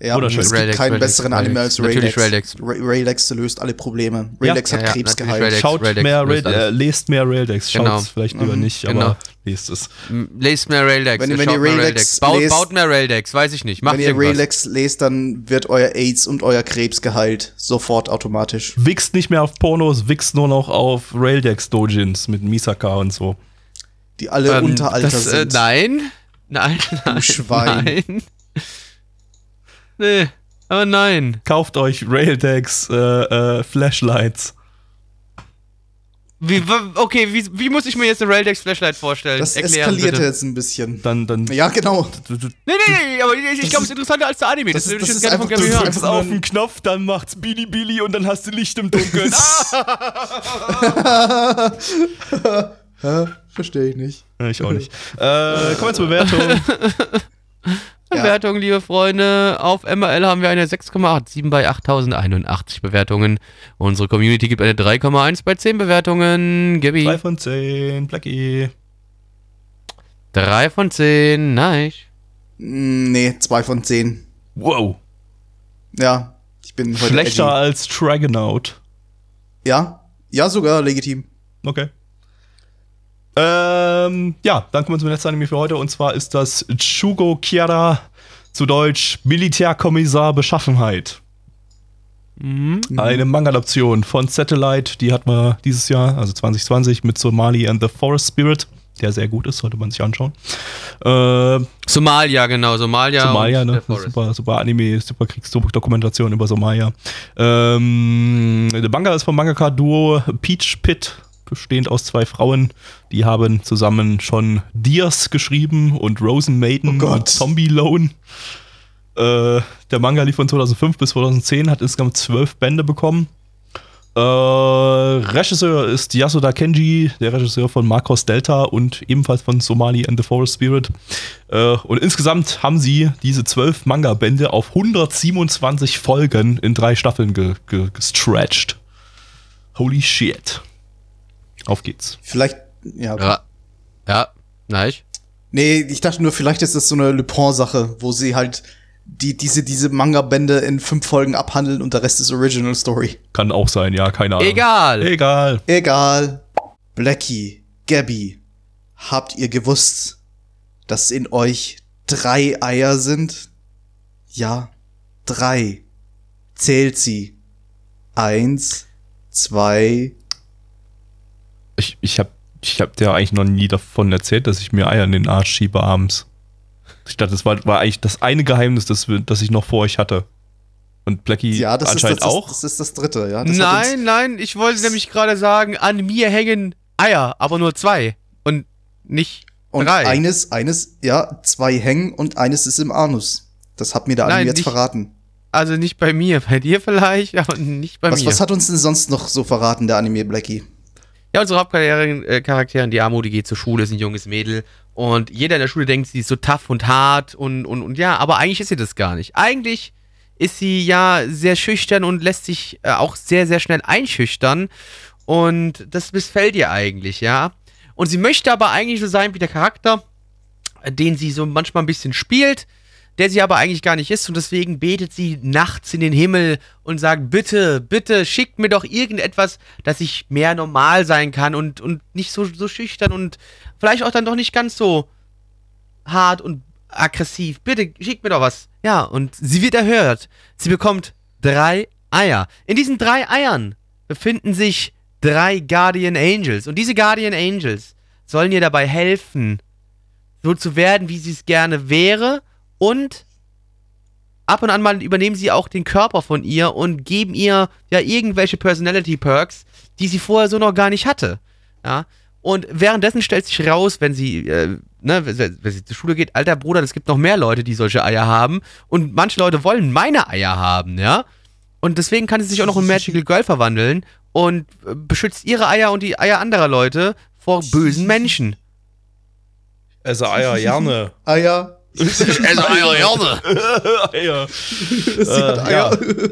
Ja, Wunderschön. es gibt Raildex, keinen Raildex, besseren Anime als Raildex. Raildex. Natürlich Ra- Raildex löst alle Probleme. Raildex Ja, hat ja, Krebs geheilt. Schaut mehr, alles. äh, lest mehr Raildex. Schaut Genau. vielleicht lieber nicht, Genau. aber lest es. Lest mehr Raildex. Wenn ihr- wenn ihr mehr Raildex Baut, lest- baut mehr Raildex, weiß ich nicht. Macht Wenn ihr irgendwas. Raildex lest, dann wird euer AIDS und euer Krebs geheilt. Sofort automatisch. Wichst nicht mehr auf Pornos, wichst nur noch auf Raildex-Dojins mit Misaka und so. die alle Ähm, unter Alter das, äh, sind. nein. Nein, nein. Schwein. Nein. Nee, aber nein. Kauft euch Raildex äh, äh, Flashlights. Wie, okay, wie, wie muss ich mir jetzt eine Raildex Flashlight vorstellen? Das Erklären, eskaliert bitte. jetzt ein bisschen. Dann, dann Ja, genau. Nee, nee, nee, aber ich, ich glaube, es ist- interessanter als der Anime. das Das, ist- das ist das ist hören. einfach- drückst auf den Knopf, dann macht's Bili Bili und dann hast du Licht im Dunkeln. ah! Verstehe ich nicht. Ich auch nicht. Äh, kommen wir zur Bewertung. Bewertung, liebe Freunde. Auf MRL haben wir eine 6,87 bei 8081 Bewertungen. Unsere Community gibt eine 3,1 bei 10 Bewertungen. Gabby. 3 von 10, Blackie. 3 von 10. Nice. Mm, Nee, zwei von zehn. Wow. Ja, ich bin heute Schlechter edgy. als Dragonaut. Ja, ja, sogar legitim. Okay. Ähm, ja, dann kommen wir zum letzten Anime für heute und zwar ist das Chugo Kiara, zu Deutsch Militärkommissar Beschaffenheit. Eine Manga-Adaption von Satellite, die hatten wir dieses Jahr, also 2020, mit Somali and the Forest Spirit, der sehr gut ist, sollte man sich anschauen. Äh, Somalia, genau. Somalia. Somalia, ne? Super, super Anime, super Kriegsdokumentation über Somalia. Ähm, der Manga ist vom Mangaka-Duo Peach Pit, bestehend aus zwei Frauen. Die haben zusammen schon Deers geschrieben und Rosen Maiden Oh und Zombie Lone. Äh, der Manga lief von 2005 bis 2010, hat insgesamt zwölf Bände bekommen. Äh, Regisseur ist Yasuda Kenji, der Regisseur von Marcos Delta und ebenfalls von Somali and the Forest Spirit. Äh, und insgesamt haben sie diese zwölf Manga-Bände auf 127 Folgen in drei Staffeln ge ge gestretched. Holy shit. Auf geht's. Vielleicht, ja. Ja. Ja, nice. Nee, ich dachte nur, vielleicht ist das so eine Le Pen-Sache, wo sie halt die, diese, diese Manga-Bände in fünf Folgen abhandeln und der Rest ist Original Story. Kann auch sein, ja, keine Ahnung. Egal. Egal. Egal. Blackie, Gabby, habt ihr gewusst, dass in euch drei Eier sind? Ja, drei. Zählt sie. Eins, zwei. Ich, ich hab, ich hab dir eigentlich noch nie davon erzählt, dass ich mir Eier in den Arsch schiebe abends. Ich dachte, das war, war eigentlich das eine Geheimnis, das, das ich noch vor euch hatte. Und Blackie Ja, das ist das, anscheinend das, auch. das ist das dritte, ja. Das Nein, nein, ich wollte nämlich gerade sagen, an mir hängen Eier, aber nur zwei. Und nicht Und drei. eines, eines, ja, zwei hängen und eines ist im Anus. Das hat mir der Anime jetzt nicht- verraten. Also nicht bei mir, bei dir vielleicht, aber nicht bei Was, mir. was hat uns denn sonst noch so verraten, der Anime Blackie? Ja, unsere Hauptcharakterin, äh, die Armut, die geht zur Schule, ist ein junges Mädel. Und jeder in der Schule denkt, sie ist so tough und hart und, und, und ja, aber eigentlich ist sie das gar nicht. Eigentlich ist sie ja sehr schüchtern und lässt sich äh, auch sehr, sehr schnell einschüchtern. Und das missfällt ihr eigentlich, ja. Und sie möchte aber eigentlich so sein wie der Charakter, den sie so manchmal ein bisschen spielt, der sie aber eigentlich gar nicht ist. Und deswegen betet sie nachts in den Himmel und sagt, bitte, bitte, schickt mir doch irgendetwas, dass ich mehr normal sein kann und, und nicht so, so schüchtern und vielleicht auch dann doch nicht ganz so hart und aggressiv. Bitte, schickt mir doch was. Ja, und sie wird erhört. Sie bekommt drei Eier. In diesen drei Eiern befinden sich drei Guardian Angels. Und diese Guardian Angels sollen ihr dabei helfen, so zu werden, wie sie es gerne wäre. Und ab und an mal übernehmen sie auch den Körper von ihr und geben ihr ja irgendwelche Personality Perks, die sie vorher so noch gar nicht hatte. Ja. Und währenddessen stellt sich raus, wenn sie, äh, ne, wenn sie zur Schule geht, alter Bruder, es gibt noch mehr Leute, die solche Eier haben. Und manche Leute wollen meine Eier haben, ja. Und deswegen kann sie sich auch noch in Magical Girl verwandeln und äh, beschützt ihre Eier und die Eier anderer Leute vor bösen Menschen. Also Eier, gerne. Eier. Also Eier, gerne. Eier. Sie hat Äh, Eier. ja.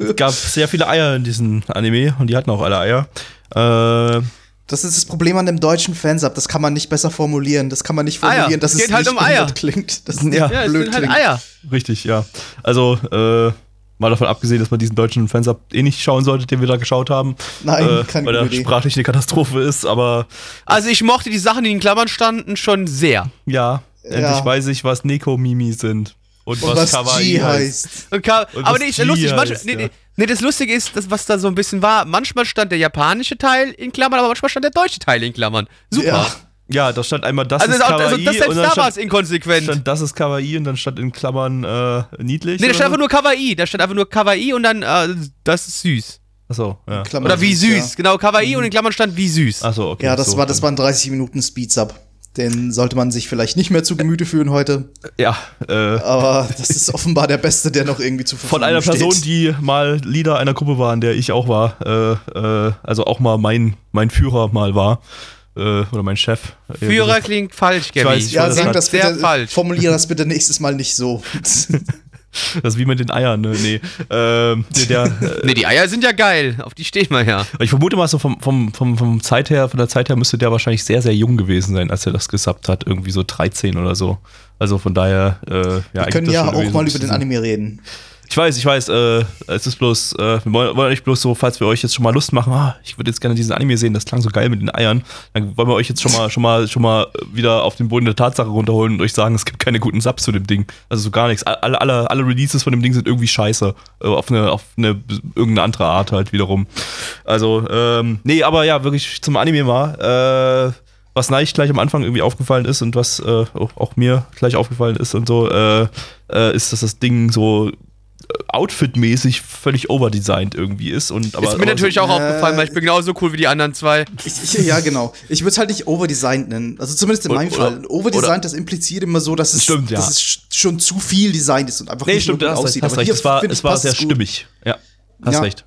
Es gab sehr viele Eier in diesem Anime und die hatten auch alle Eier. Äh, Das ist das Problem an dem deutschen Fansub. Das kann man nicht besser formulieren. Das kann man nicht Eier. formulieren, dass Es es geht halt nicht um Eier. klingt. Das nicht Ja. Ja, es blöd sind halt klingt. Eier. richtig, ja. Also, äh, mal davon abgesehen, dass man diesen deutschen Fansub eh nicht schauen sollte, den wir da geschaut haben. Nein, äh, keine Weil Idee. sprachlich eine Katastrophe ist, aber Also ich mochte die Sachen, die in Klammern standen, schon sehr. ja, endlich weiß ich, was Neko-Mimi sind. Und, Und was Kawaii G heißt. Und ka- Und aber was nee, ist G lustig. heißt, Manchmal, nee, ja. nee, nee, das Lustige ist, das, was da so ein bisschen war, manchmal stand der japanische Teil in Klammern, aber manchmal stand der deutsche Teil in Klammern. Super. Ja. Ja, da stand einmal, das Also, ist das, Kawaii also das und selbst da war es inkonsequent. stand, das ist Kawaii und dann stand in Klammern äh, niedlich. nee, da stand einfach nur Kawaii. Da stand einfach nur Kawaii und dann, äh, das ist süß. Achso, ja. Klammern Oder wie süß. Ja. Genau, Kawaii und in Klammern stand wie süß. Achso, okay. Ja, das so, war, das waren 30 Minuten Speedsub. Den sollte man sich vielleicht nicht mehr zu Gemüte führen heute. Ja, äh, Aber das ist offenbar der Beste, der noch irgendwie zu verfügen von einer steht. Person, die mal Leader einer Gruppe war, in der ich auch war, äh, äh, also auch mal mein, mein Führer mal war, äh, oder mein Chef. Führer klingt falsch, Gabby. weiß, ich Ja, das sag das sehr bitte. falsch. Formulier das bitte nächstes Mal nicht so. Das ist wie mit den Eiern, ne? Nee. Ähm, der, der, äh, Nee, die Eier sind ja geil. Auf die steht man ja. ich vermute mal so vom, vom, vom, vom Zeit her, von der Zeit her müsste der wahrscheinlich sehr, sehr jung gewesen sein, als er das gesappt hat. Irgendwie so 13 oder so. Also von daher, äh, ja, Wir eigentlich können das ja auch mal über den Anime reden. Ich weiß, ich weiß, äh, es ist bloß, äh, wir wollen, euch bloß so, falls wir euch jetzt schon mal Lust machen, ah, ich würde jetzt gerne diesen Anime sehen, das klang so geil mit den Eiern, dann wollen wir euch jetzt schon mal, schon mal, schon mal wieder auf den Boden der Tatsache runterholen und euch sagen, es gibt keine guten Subs zu dem Ding. Also so gar nichts. Alle, alle, alle Releases von dem Ding sind irgendwie scheiße. Äh, auf eine, auf eine, irgendeine andere Art halt wiederum. Also, ähm, nee, aber ja, wirklich zum Anime mal, äh, was Neich gleich am Anfang irgendwie aufgefallen ist und was äh, auch, mir gleich aufgefallen ist und so, äh, äh, ist, dass das Ding so äh, outfitmäßig völlig overdesigned irgendwie ist. Und, aber, ist mir aber natürlich so, auch aufgefallen, weil ich bin genauso cool wie die anderen zwei. Ich, ich, ja, genau. Ich würde es halt nicht overdesigned nennen. Also zumindest in meinem oder- Fall. Overdesigned, das impliziert immer so, dass es, Stimmt, ja. dass es sch- schon zu viel designt ist und einfach Nee, nicht stimmt, recht. aussieht. Hast Aber recht. hier Es war, es war sehr gut. stimmig. Ja, hast Ja. recht.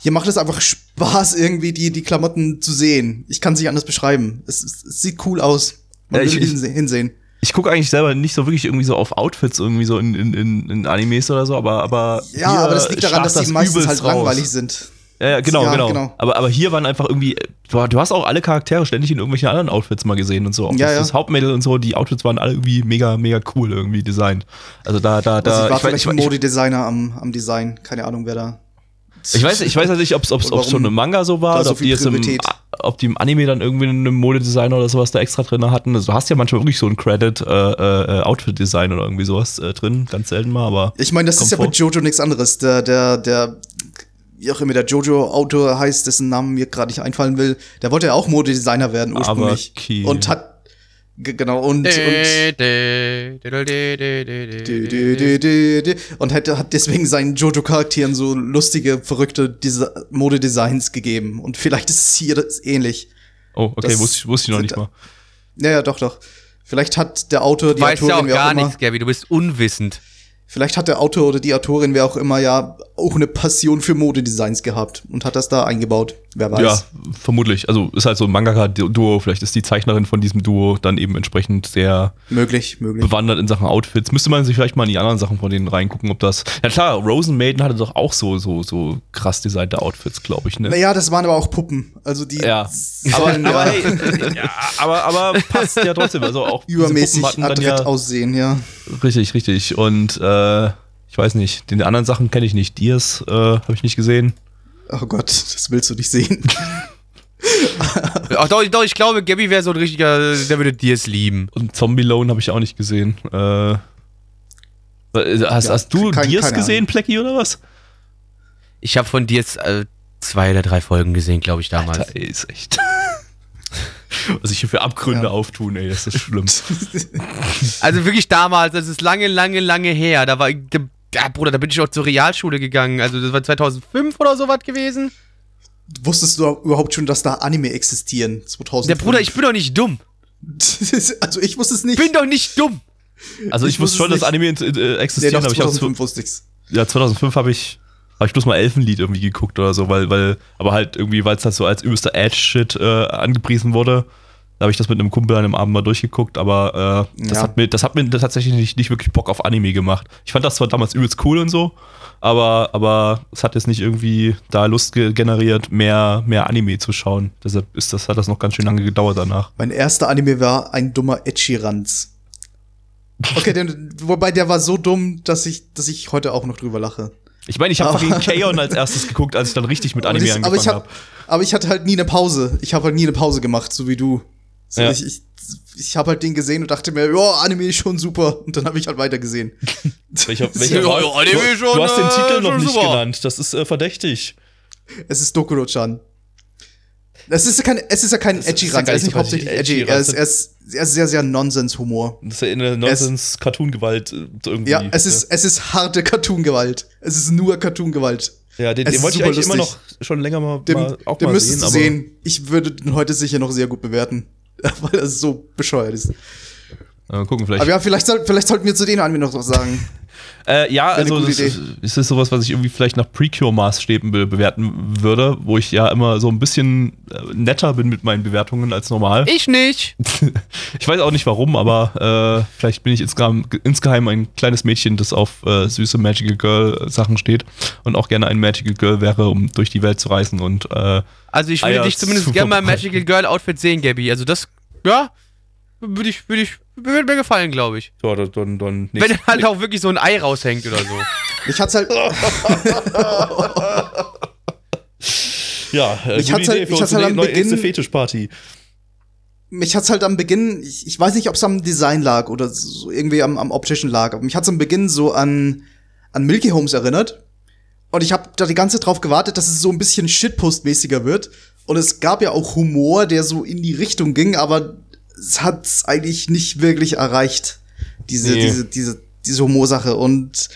Hier macht es einfach Spaß, irgendwie die, die Klamotten zu sehen. Ich kann es nicht anders beschreiben. Es, es, es sieht cool aus. Man Ja, ich- will ich- hinse hinsehen. Ich gucke eigentlich selber nicht so wirklich irgendwie so auf Outfits irgendwie so in, in, in, in Animes oder so, aber aber Ja, aber das liegt daran, dass die meistens halt raus. langweilig sind. Ja, ja genau, Ja, genau, genau. Aber, aber hier waren einfach irgendwie, du, du hast auch alle Charaktere ständig in irgendwelchen anderen Outfits mal gesehen und so. Auch Ja, das, ja. das Hauptmädel und so, die Outfits waren alle irgendwie mega, mega cool irgendwie designt. Also da, da, Also da. ich war ich, vielleicht weiß, ein ich, Modedesigner am, am Design. Keine Ahnung, wer da. Ich weiß, ich weiß also nicht, ob es schon im Manga so war oder so ob die jetzt im, ob die im Anime dann irgendwie einen Modedesigner oder sowas da extra drin hatten. Also du hast ja manchmal wirklich so ein Credit äh, äh, Outfit-Design oder irgendwie sowas äh, drin, ganz selten mal, aber. Ich meine, das ist ja vor. bei Jojo nichts anderes. Der, der, der, wie auch immer der Jojo-Autor heißt, dessen Namen mir gerade nicht einfallen will, der wollte ja auch Modedesigner werden ursprünglich. Und hat, genau, und, und, hat deswegen seinen Jojo-Charakteren so lustige, verrückte Modedesigns gegeben. Und vielleicht ist es hier das ähnlich. Oh, okay, Das wusste, ich- wusste ich noch sind- nicht mal. Naja, doch, doch. Vielleicht hat der Autor, die Du weißt ja auch Autorin, wer gar auch immer, nichts, Gabby. Du bist unwissend. Vielleicht hat der Autor oder die Autorin, wer auch immer, ja auch eine Passion für Modedesigns gehabt und hat das da eingebaut. Wer weiß. Ja, vermutlich. Also ist halt so ein Mangaka-Duo. Vielleicht ist die Zeichnerin von diesem Duo dann eben entsprechend sehr Möglich, möglich. bewandert in Sachen Outfits. Müsste man sich vielleicht mal in die anderen Sachen von denen reingucken, ob das. Ja klar, Rosen Maiden hatte doch auch so, so, so krass designte Outfits, glaube ich, ne? Naja, das waren aber auch Puppen. Also die Ja. Aber, ja aber, hey, ja, aber, aber passt ja trotzdem. Also auch übermäßig adrett ja, aussehen, ja. Richtig, richtig. Und äh, ich weiß nicht, den anderen Sachen kenne ich nicht. Dias äh, habe ich nicht gesehen. Oh Gott, das willst du nicht sehen. Ach doch, doch, ich glaube, Gabby wäre so ein richtiger, der würde dir es lieben. Und Zombie Lone habe ich auch nicht gesehen. Äh, hast, Ja, hast du kein- keine gesehen, Plecky, oder was? Ich habe von dir jetzt äh, zwei oder drei Folgen gesehen, glaube ich, damals. Alter, ey, ist echt. Was sich hier für Abgründe Ja. auftun, ey, das ist schlimm. Also wirklich damals, das ist lange, lange, lange her. Da war, ja, Bruder, da bin ich auch zur Realschule gegangen. Also das war 2005 oder sowas gewesen. Wusstest du überhaupt schon, dass da Anime existieren? 2000. Der Bruder, ich bin doch nicht dumm. also ich wusste es nicht. Bin doch nicht dumm. Also ich, Ich wusste schon, es dass Anime äh, nee, existieren, doch, aber ich 2005 wusste ich's. ja 2005 habe ich habe ich bloß mal Elfenlied irgendwie geguckt oder so, weil weil aber halt irgendwie weil es halt so als übelster Edge Shit äh, angepriesen wurde. Da habe ich das mit einem Kumpel an einem Abend mal durchgeguckt, aber äh, das Ja. hat mir das hat mir tatsächlich nicht, nicht wirklich Bock auf Anime gemacht. Ich fand das zwar damals übelst cool und so, aber aber es hat jetzt nicht irgendwie da Lust ge generiert, mehr mehr Anime zu schauen. Deshalb ist das hat das noch ganz schön lange gedauert danach. Mein erster Anime war ein dummer Echiranz. Okay, den, wobei der war so dumm, dass ich, dass ich heute auch noch drüber lache. Ich meine, ich habe fucking Kaon als erstes geguckt, als ich dann richtig mit Aber, Anime das, aber, angefangen habe. hab, aber ich hatte halt nie eine Pause. Ich habe halt nie eine Pause gemacht, so wie du. So, Ja. Ich, ich, ich habe halt den gesehen und dachte mir, ja, Anime ist schon super. Und dann habe ich halt weitergesehen. Welcher, welcher welcher Ja, ja, Anime du, schon, du hast den äh, Titel noch schon nicht super. genannt. Das ist äh, verdächtig. Es ist Dokuro-chan. Es ist ja kein, es ist ja kein Das edgy ja gar er ist nicht hauptsächlich edgy, edgy. Er ist, er ist, er ist sehr, sehr Nonsens-Humor. Das ist ja eine Nonsens-Cartoon-Gewalt äh, irgendwie. Ja, es ist, es ist harte Cartoon-Gewalt. Es ist nur Cartoon-Gewalt. Ja, den, den wollte ich eigentlich immer lustig. noch schon länger mal, Den, mal auch den mal müsstest sehen. du sehen. Ich würde den heute sicher noch sehr gut bewerten. Weil er so bescheuert ist. Aber, äh, gucken vielleicht. Aber ja, vielleicht, soll, vielleicht sollten wir zu denen noch was sagen. Äh, ja, also das ist, ist das sowas, was ich irgendwie vielleicht nach Precure-Maßstäben be bewerten würde, wo ich ja immer so ein bisschen äh, netter bin mit meinen Bewertungen als normal. Ich nicht. Ich weiß auch nicht warum, aber äh, vielleicht bin ich insgeheim, insgeheim ein kleines Mädchen, das auf äh, süße Magical Girl Sachen steht und auch gerne ein Magical Girl wäre, um durch die Welt zu reisen und äh, Also ich würde Eier dich zumindest zu gerne mal im. Magical Girl Outfit sehen, Gabby. Also das, ja, würde ich, würde ich, würde mir gefallen, glaube ich. ja, dann, dann, dann Wenn nächst- halt auch wirklich so ein Ei raushängt oder so. Ich hatte halt, ja, äh, Ich hat's halt- Idee für ich hat's halt am Beginn- Fetischparty. mich hat's halt am Beginn, ich, ich weiß nicht, ob es am Design lag oder so irgendwie am, am optischen lag, aber mich hat's am Beginn so an, an Milky Homes erinnert. Und ich habe da die ganze Zeit drauf gewartet, dass es so ein bisschen Shitpost-mäßiger wird. Und es gab ja auch Humor, der so in die Richtung ging, aber es hat's eigentlich nicht wirklich erreicht, diese, Nee. diese, diese, diese Humorsache. Und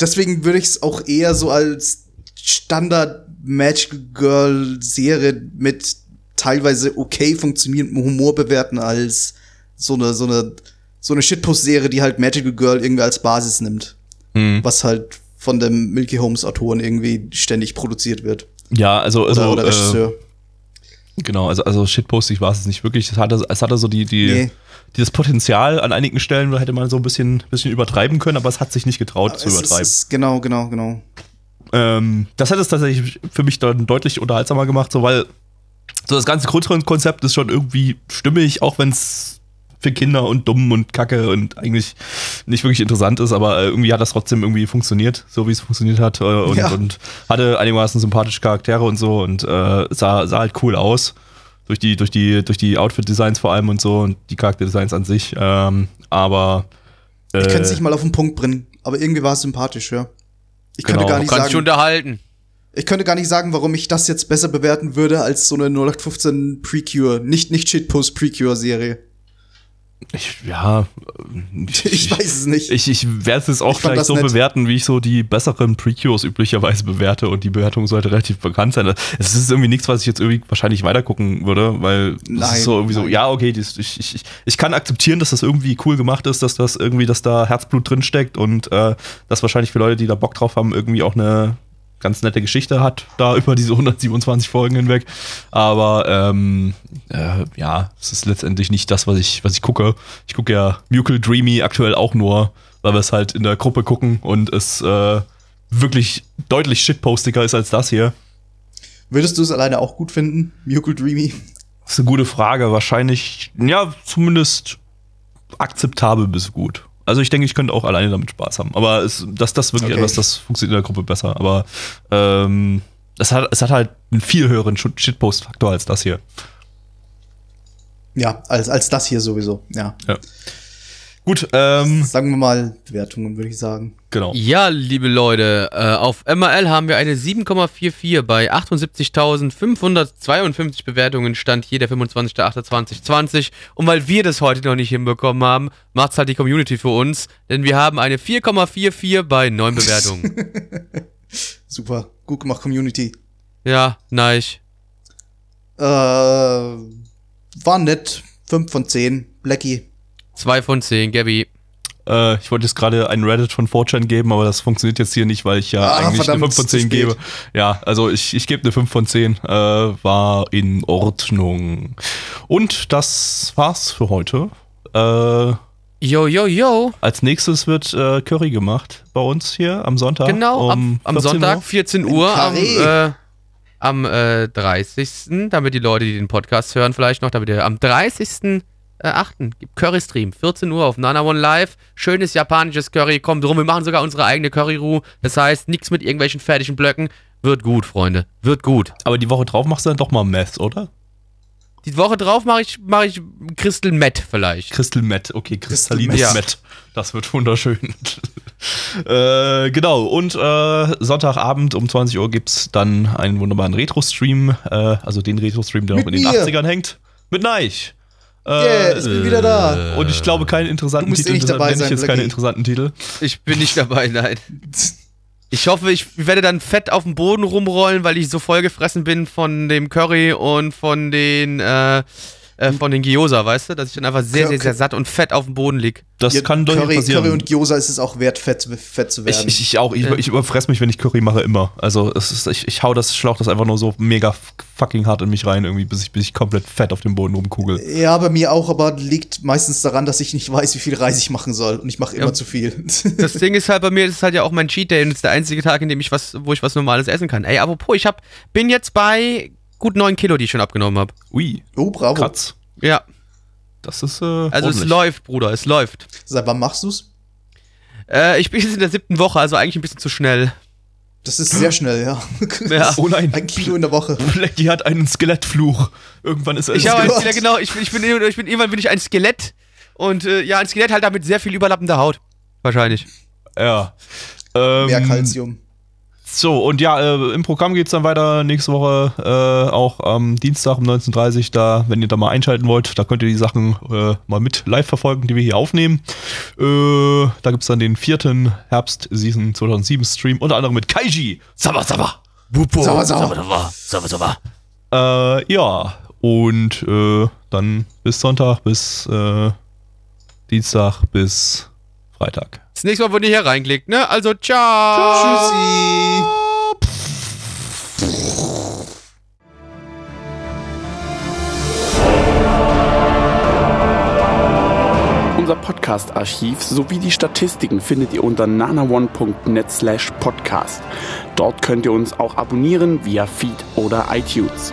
deswegen würde ich es auch eher so als Standard Magical Girl Serie mit teilweise okay funktionierendem Humor bewerten als so eine so eine so eine Shitpost Serie, die halt Magical Girl irgendwie als Basis nimmt, Hm. was halt von dem Milky Holmes Autoren irgendwie ständig produziert wird Ja, also, also oder, oder äh, Regisseur. Genau, also, also Shitpostig war es nicht wirklich. Es hatte, es hatte so die, die, Nee. dieses Potenzial an einigen Stellen, da hätte man so ein bisschen, bisschen übertreiben können, aber es hat sich nicht getraut zu Es übertreiben. ist, genau, genau, genau. Ähm, das hätte es tatsächlich für mich dann deutlich unterhaltsamer gemacht, so weil so das ganze Grundkonzept ist schon irgendwie stimmig, auch wenn es für Kinder und dumm und kacke und eigentlich nicht wirklich interessant ist, aber äh, irgendwie hat das trotzdem irgendwie funktioniert, so wie es funktioniert hat äh, und, Ja. und hatte einigermaßen sympathische Charaktere und so und äh, sah, sah halt cool aus. Durch die, durch die, durch die Outfit-Designs vor allem und so und die Charakterdesigns an sich. Ähm, aber Ich äh, könnte es nicht mal auf den Punkt bringen, aber irgendwie war es sympathisch, ja. Ich könnte Genau. gar Du nicht kannst dich sagen, unterhalten. ich könnte gar nicht sagen, warum ich das jetzt besser bewerten würde als so eine 0815 Precure, nicht nicht Shitpost Precure Serie. Ich, ja, Ich weiß es nicht. Ich, ich werde es jetzt auch Ich das so nett. bewerten, wie ich so die besseren Precures üblicherweise bewerte und die Bewertung sollte relativ bekannt sein. Es ist irgendwie nichts, was ich jetzt irgendwie wahrscheinlich weitergucken würde, weil es Nein, ist so irgendwie so, nein. ja, okay, das, ich, ich, ich- ich kann akzeptieren, dass das irgendwie cool gemacht ist, dass das irgendwie, dass da Herzblut drin steckt und äh, dass wahrscheinlich für Leute, die da Bock drauf haben, irgendwie auch eine ganz nette Geschichte hat, da über diese 127 Folgen hinweg. Aber ähm, äh, ja, es ist letztendlich nicht das, was ich, was ich gucke. Ich gucke ja Mucal Dreamy aktuell auch nur, weil wir es halt in der Gruppe gucken und es äh, wirklich deutlich shitpostiger ist als das hier. Würdest du es alleine auch gut finden, Mucal Dreamy? Das ist eine gute Frage. Wahrscheinlich, ja, zumindest akzeptabel bis gut. Also ich denke, ich könnte auch alleine damit Spaß haben. Aber es, das, das ist wirklich Okay. etwas, das funktioniert in der Gruppe besser. Aber ähm, es, hat, es hat halt einen viel höheren Shit- Shitpost-Faktor als das hier. Ja, als, als das hier sowieso, ja. Gut, ähm, Sagen wir mal Bewertungen, würde ich sagen. Genau. Ja, liebe Leute, äh, auf MRL haben wir eine 7,44 bei 78.552 Bewertungen, stand hier der 25.08.2020. Und weil wir das heute noch nicht hinbekommen haben, macht's halt die Community für uns, denn wir haben eine 4,44 bei 9 Bewertungen. Super, gut gemacht, Community. ja, nice. Äh, war nett, 5 von 10, Blackie. 2 von 10, Gabby. Äh, ich wollte jetzt gerade einen Reddit von 4chan geben, aber das funktioniert jetzt hier nicht, weil ich ja Ah, eigentlich verdammt, eine 5 von zu 10 spät. gebe. Ja, also ich, ich gebe eine 5 von 10. Äh, war in Ordnung. Und das war's für heute. Äh, Yo, yo, yo. als nächstes wird äh, Curry gemacht bei uns hier am Sonntag. Genau, um am, am 14 Sonntag, Uhr. 14 Uhr, am, äh, am äh, 30. Damit die Leute, die den Podcast hören, vielleicht noch, damit ihr am 30. Äh, 8. gibt Curry-Stream, 14 Uhr auf Nana One Live. Schönes japanisches Curry, kommt rum. Wir machen sogar unsere eigene Curry-Ruhe. Das heißt, nichts mit irgendwelchen fertigen Blöcken. Wird gut, Freunde. Wird gut. Aber die Woche drauf machst du dann doch mal Meth, oder? Die Woche drauf mache ich, mach ich Crystal Matt vielleicht. Crystal Matt, okay, kristallines Matt. Matt. Das wird wunderschön. äh, genau, und äh, Sonntagabend um 20 Uhr gibt es dann einen wunderbaren Retro-Stream, äh, also den Retro-Stream, der Mit noch in den mir. 80ern hängt, mit Neich. Äh, Yeah, ich bin wieder da. Und ich glaube, keinen interessanten Du musst Titel, eh nicht dabei nenne ich sein, jetzt keine interessanten Titel. Ich bin nicht dabei, nein. Ich hoffe, ich werde dann fett auf dem Boden rumrollen, weil ich so vollgefressen bin von dem Curry und von den, äh, äh, von den Gyoza, weißt du? Dass ich dann einfach sehr, sehr, sehr satt und fett auf dem Boden lieg. Das Ja, kann durchaus Curry, passieren. Curry und Gyoza ist es auch wert, fett, fett zu werden. ich, ich auch, ich, ich überfress mich, wenn ich Curry mache, immer. Also es ist, ich, ich hau das, schlauch das einfach nur so mega fucking hart in mich rein, irgendwie, bis ich, bis ich komplett fett auf dem Boden rumkugel. ja, bei mir auch, aber liegt meistens daran, dass ich nicht weiß, wie viel Reis ich machen soll. Und ich mache immer Ja. zu viel. Das Ding ist halt bei mir, das ist halt ja auch mein Cheat Day und ist der einzige Tag, in dem ich was, wo ich was Normales essen kann. Ey, apropos, ich hab, bin jetzt bei gut 9 Kilo, die ich schon abgenommen habe. Ui, oh, bravo. Kratz. Ja, Das ist äh, also es ordentlich. läuft, Bruder, es läuft. Seit wann machst du's? Äh, ich bin jetzt in der siebten Woche, also eigentlich ein bisschen zu schnell. Das ist sehr schnell, ja. Ja. Oh nein. Ein Kilo in der Woche. Blackie hat einen Skelettfluch. Irgendwann ist er Ich ein Skelett, genau, ich bin, ich bin, ich bin, irgendwann bin ich ein Skelett und äh, ja, ein Skelett halt damit sehr viel überlappender Haut. Wahrscheinlich. Ja. Ähm, Mehr Kalzium. So, und ja, äh, im Programm geht's dann weiter nächste Woche, äh, auch am Dienstag um 19.30 Uhr, da, wenn ihr da mal einschalten wollt, da könnt ihr die Sachen äh, mal mit live verfolgen, die wir hier aufnehmen. Äh, da gibt's dann den vierten Herbst-Season 2007 Stream, unter anderem mit Kaiji. Sabba, sabba. Sauer, sauer. Sauber, sauber, sauber. Äh, ja, und äh, dann bis Sonntag, bis äh, Dienstag, bis Freitag. Das nächste Mal, wenn ihr hier reinklickt, ne? Also, ciao. Tschüssi. Unser Podcast-Archiv sowie die Statistiken findet ihr unter nanaone.net slash podcast. Dort könnt ihr uns auch abonnieren via Feed oder iTunes.